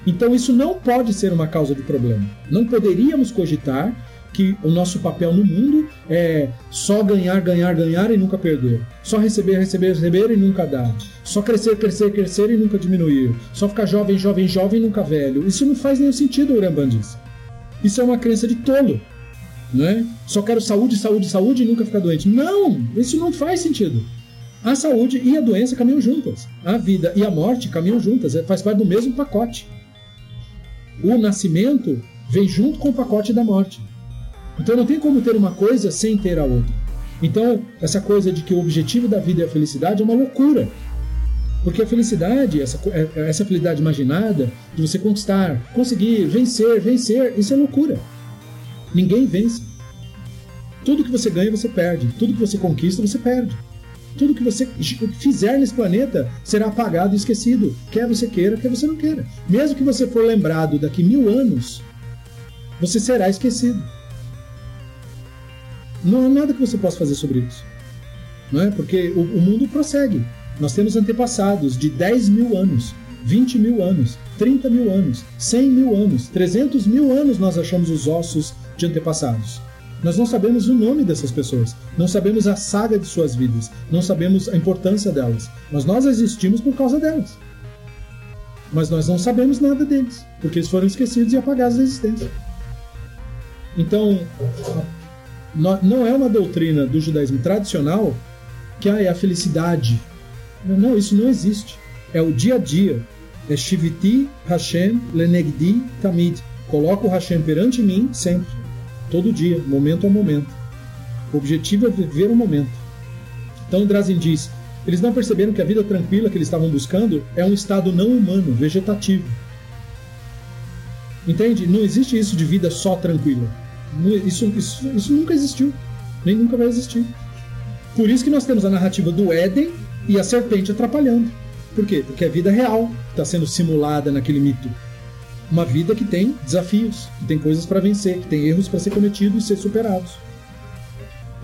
Então, isso não pode ser uma causa de problema. Não poderíamos cogitar que o nosso papel no mundo é só ganhar, ganhar, ganhar e nunca perder. Só receber, receber, receber e nunca dar. Só crescer, crescer, crescer e nunca diminuir. Só ficar jovem, jovem, jovem e nunca velho. Isso não faz nenhum sentido, Uramban diz. Isso é uma crença de tolo né? Só quero saúde, saúde, saúde e nunca ficar doente. Não, isso não faz sentido. A saúde e a doença caminham juntas. A vida e a morte caminham juntas, é, faz parte do mesmo pacote. O nascimento vem junto com o pacote da morte. Então não tem como ter uma coisa sem ter a outra. Então, essa coisa de que o objetivo da vida é a felicidade é uma loucura. Porque a felicidade, essa, é, essa felicidade imaginada, de você conquistar, conseguir, vencer, vencer, isso é loucura. Ninguém vence. Tudo que você ganha, você perde. Tudo que você conquista, você perde. Tudo que você fizer nesse planeta será apagado e esquecido. Quer você queira, quer você não queira. Mesmo que você for lembrado daqui mil anos, você será esquecido. Não há nada que você possa fazer sobre isso. Não é? Porque o, o mundo prossegue. Nós temos antepassados de 10 mil anos, 20 mil anos, 30 mil anos, 100 mil anos, 300 mil anos nós achamos os ossos de antepassados. Nós não sabemos o nome dessas pessoas, não sabemos a saga de suas vidas, não sabemos a importância delas, mas nós existimos por causa delas. Mas nós não sabemos nada deles, porque eles foram esquecidos e apagados da existência. Então, não é uma doutrina do judaísmo tradicional que ah, é a felicidade. Não, isso não existe. É o dia a dia. É Shiviti Hashem Lenegdi Tamid. Coloco o Hashem perante mim sempre. Todo dia, momento a momento. O objetivo é viver o momento. Então Drazen diz: eles não perceberam que a vida tranquila que eles estavam buscando é um estado não humano, vegetativo. Entende? Não existe isso de vida só tranquila. Isso, isso, isso nunca existiu, nem nunca vai existir. Por isso que nós temos a narrativa do Éden e a serpente atrapalhando. Por quê? Porque a vida real está sendo simulada naquele mito. Uma vida que tem desafios, que tem coisas para vencer, que tem erros para ser cometidos e ser superados.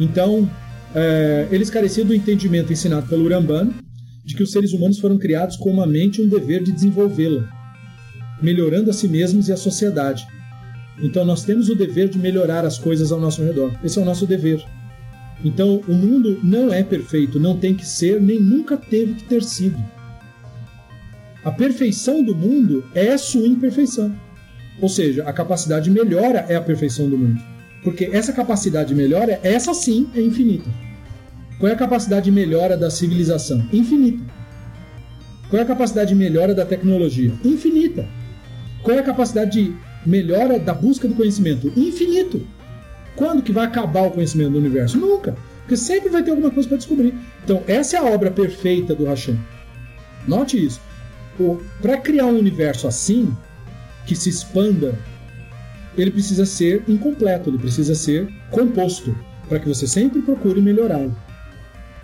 Então, é, eles careciam do entendimento ensinado pelo Ramban de que os seres humanos foram criados com uma mente e um dever de desenvolvê-la, melhorando a si mesmos e a sociedade, então nós temos o dever de melhorar as coisas ao nosso redor. Esse é o nosso dever. Então o mundo não é perfeito, não tem que ser, nem nunca teve que ter sido. A perfeição do mundo é sua imperfeição. Ou seja, a capacidade de melhora é a perfeição do mundo. Porque essa capacidade de melhora, essa sim é infinita. Qual é a capacidade de melhora da civilização? Infinita. Qual é a capacidade de melhora da tecnologia? Infinita. Qual é a capacidade de melhora da busca do conhecimento infinito. Quando que vai acabar o conhecimento do universo? Nunca. Porque sempre vai ter alguma coisa para descobrir. Então, essa é a obra perfeita do Hashem. Note isso. Para criar um universo assim, que se expanda, ele precisa ser incompleto, ele precisa ser composto, para que você sempre procure melhorá-lo.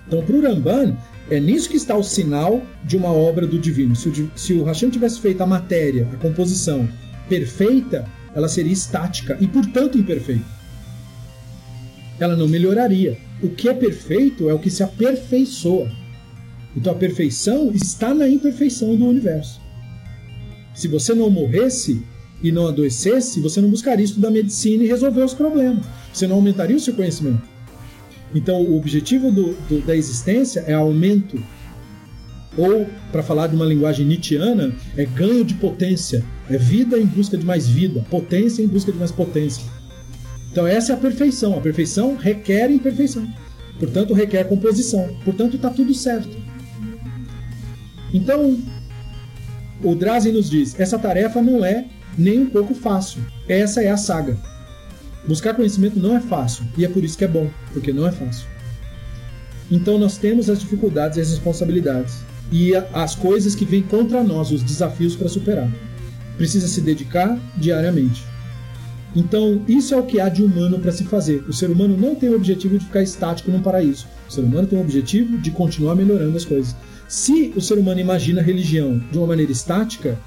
Então, para o Ramban, é nisso que está o sinal de uma obra do divino. Se o, se o Hashem tivesse feito a matéria, a composição, perfeita, ela seria estática e, portanto, imperfeita. Ela não melhoraria. O que é perfeito é o que se aperfeiçoa. Então a perfeição está na imperfeição do universo. Se você não morresse e não adoecesse, você não buscaria estudar medicina e resolver os problemas. Você não aumentaria o seu conhecimento. Então o objetivo do, do, da existência é aumento. Ou, para falar de uma linguagem nietzschiana, é ganho de potência, é vida em busca de mais vida, potência em busca de mais potência. Então essa é a perfeição. A perfeição requer imperfeição. Portanto, requer composição. Portanto, está tudo certo. Então, o Drazen nos diz: essa tarefa não é nem um pouco fácil. Essa é a saga. Buscar conhecimento não é fácil. E é por isso que é bom, porque não é fácil. Então, nós temos as dificuldades e as responsabilidades. E as coisas que vêm contra nós, os desafios para superar precisa se dedicar diariamente. Então, isso é o que há de humano para se fazer. O ser humano não tem o objetivo de ficar estático num paraíso. O ser humano tem o objetivo de continuar melhorando as coisas. Se o ser humano imagina a religião de uma maneira estática,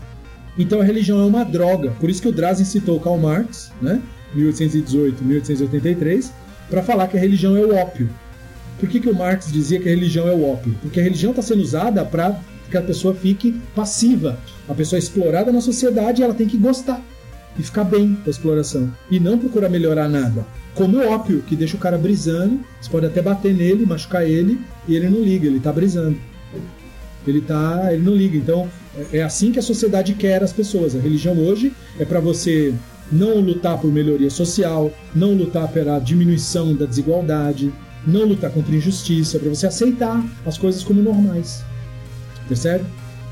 então a religião é uma droga. Por isso que o Drazen citou Karl Marx, né, 1818, 1883, para falar que a religião é o ópio. Por que, que o Marx dizia que a religião é o ópio? Porque a religião está sendo usada para que a pessoa fique passiva. A pessoa é explorada na sociedade ela tem que gostar e ficar bem com a exploração. E não procurar melhorar nada. Como o ópio, que deixa o cara brisando, você pode até bater nele, machucar ele, e ele não liga, ele tá brisando. Ele tá. ele não liga. Então, é, é assim que a sociedade quer as pessoas. A religião hoje é para você não lutar por melhoria social, não lutar pela diminuição da desigualdade, não lutar contra injustiça, é para você aceitar as coisas como normais. Percebe?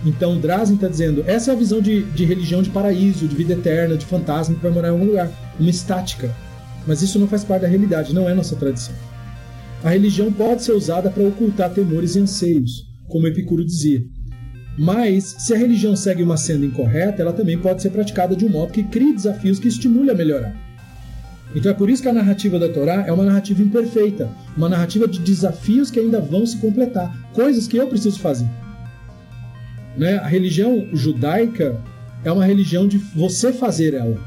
Então Drazen está dizendo, essa é a visão de, de religião de paraíso, de vida eterna, de fantasma que vai morar em algum lugar. Uma estática. Mas isso não faz parte da realidade, não é nossa tradição. a religião pode ser usada para ocultar temores e anseios, como Epicuro dizia. Mas, se a religião segue uma senda incorreta, ela também pode ser praticada de um modo que crie desafios que estimule a melhorar. Então é por isso que a narrativa da Torá é uma narrativa imperfeita, uma narrativa de desafios que ainda vão se completar, coisas que eu preciso fazer. Né? A religião judaica é uma religião de você fazer ela.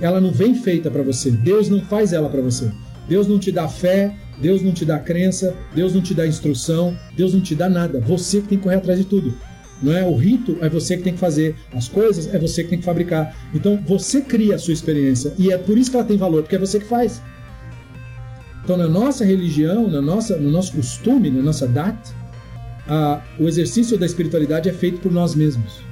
Ela não vem feita para você. Deus não faz ela para você. Deus não te dá fé, Deus não te dá crença, Deus não te dá instrução, Deus não te dá nada. Você que tem que correr atrás de tudo. Não é o rito é você que tem que fazer, as coisas é você que tem que fabricar. Então você cria a sua experiência e é por isso que ela tem valor, porque é você que faz. Então na nossa religião, na nossa, no nosso costume, na nossa data, a, o exercício da espiritualidade é feito por nós mesmos.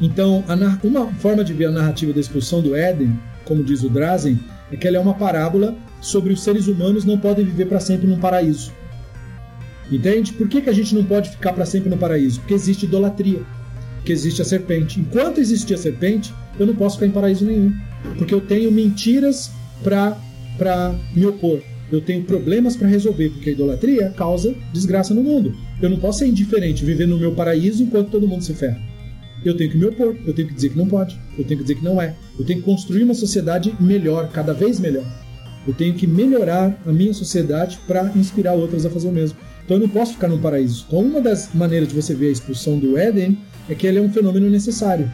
Então, a, uma forma de ver a narrativa da expulsão do Éden, como diz o Drazen, é que ela é uma parábola sobre os seres humanos não podem viver para sempre num paraíso. Entende? Por que, que a gente não pode ficar para sempre no paraíso? Porque existe idolatria, que existe a serpente. Enquanto existir a serpente, eu não posso ficar em paraíso nenhum, porque eu tenho mentiras para me opor. Eu tenho problemas para resolver, porque a idolatria causa desgraça no mundo. Eu não posso ser indiferente, viver no meu paraíso enquanto todo mundo se ferra. Eu tenho que me opor, eu tenho que dizer que não pode, eu tenho que dizer que não é. Eu tenho que construir uma sociedade melhor, cada vez melhor. Eu tenho que melhorar a minha sociedade para inspirar outras a fazer o mesmo. Então eu não posso ficar no paraíso. Então uma das maneiras de você ver a expulsão do Éden é que ele é um fenômeno necessário.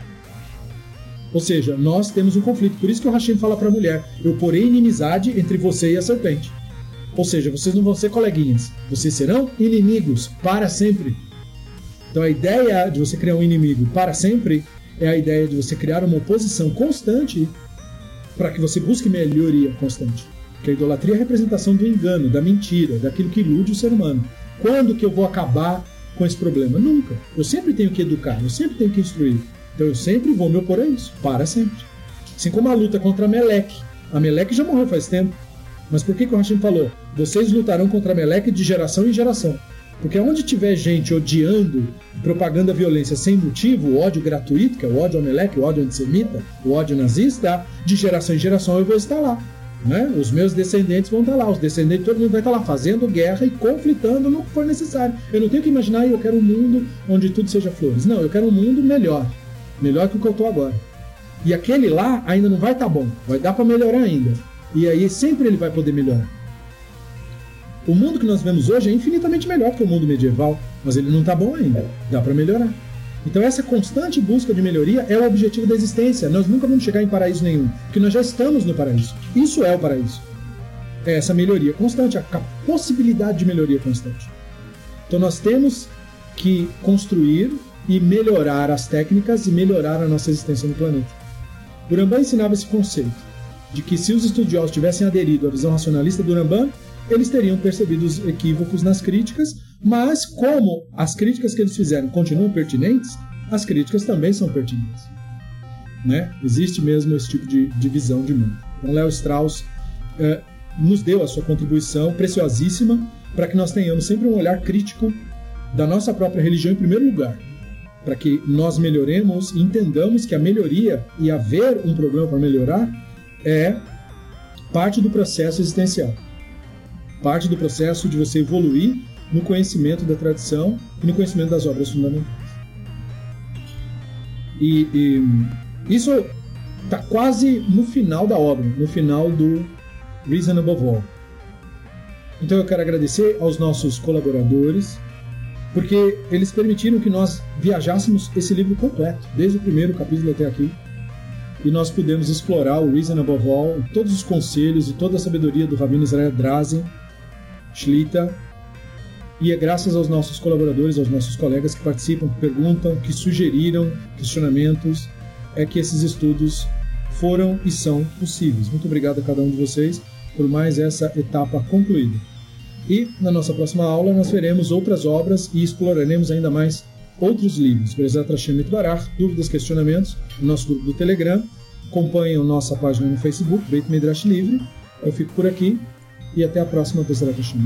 Ou seja, nós temos um conflito. Por isso que o Hashem fala para a mulher: Eu porei inimizade entre você e a serpente. Ou seja, vocês não vão ser coleguinhas, vocês serão inimigos para sempre. Então a ideia de você criar um inimigo para sempre é a ideia de você criar uma oposição constante para que você busque melhoria constante. Porque a idolatria é a representação do engano, da mentira, daquilo que ilude o ser humano. Quando que eu vou acabar com esse problema? Nunca. Eu sempre tenho que educar, eu sempre tenho que instruir. Então eu sempre vou me opor a isso, para sempre. Assim como a luta contra Meleque. A Meleque já morreu faz tempo. Mas por que, que o Hashim falou? Vocês lutarão contra Meleque de geração em geração. Porque onde tiver gente odiando, propagando a violência sem motivo, o ódio gratuito, que é o ódio ao Meleque, o ódio antissemita, o ódio nazista, de geração em geração eu vou estar lá. Né? Os meus descendentes vão estar lá, os descendentes, todo mundo vai estar lá fazendo guerra e conflitando no que for necessário. Eu não tenho que imaginar, eu quero um mundo onde tudo seja flores. Não, eu quero um mundo melhor, melhor que o que eu estou agora. E aquele lá ainda não vai estar bom, vai dar para melhorar ainda. E aí sempre ele vai poder melhorar. O mundo que nós vemos hoje é infinitamente melhor que o mundo medieval, mas ele não está bom ainda, dá para melhorar. Então essa constante busca de melhoria é o objetivo da existência. Nós nunca vamos chegar em paraíso nenhum, porque nós já estamos no paraíso. Isso é o paraíso. É essa melhoria constante, a possibilidade de melhoria constante. Então nós temos que construir e melhorar as técnicas e melhorar a nossa existência no planeta. O Rambam ensinava esse conceito de que se os estudiosos tivessem aderido à visão racionalista do Rambam, eles teriam percebido os equívocos nas críticas mas, como as críticas que eles fizeram continuam pertinentes, as críticas também são pertinentes. Né? Existe mesmo esse tipo de, de visão de mundo. Então, Léo Strauss é, nos deu a sua contribuição preciosíssima para que nós tenhamos sempre um olhar crítico da nossa própria religião em primeiro lugar, para que nós melhoremos e entendamos que a melhoria e haver um problema para melhorar é parte do processo existencial, parte do processo de você evoluir no conhecimento da tradição e no conhecimento das obras fundamentais. E, e isso está quase no final da obra, no final do Reason Above All. Então eu quero agradecer aos nossos colaboradores, porque eles permitiram que nós viajássemos esse livro completo, desde o primeiro capítulo até aqui, e nós pudemos explorar o Reason Above All, todos os conselhos e toda a sabedoria do Rabino Israel Drazen, Shlita, e é graças aos nossos colaboradores, aos nossos colegas que participam, que perguntam, que sugeriram questionamentos, é que esses estudos foram e são possíveis. Muito obrigado a cada um de vocês por mais essa etapa concluída. E na nossa próxima aula nós veremos outras obras e exploraremos ainda mais outros livros. Bezat Hashem Barach, dúvidas, questionamentos, no nosso grupo do Telegram. Acompanhem nossa página no Facebook, Beit Midrash Livre. Eu fico por aqui e até a próxima Bezat Hashem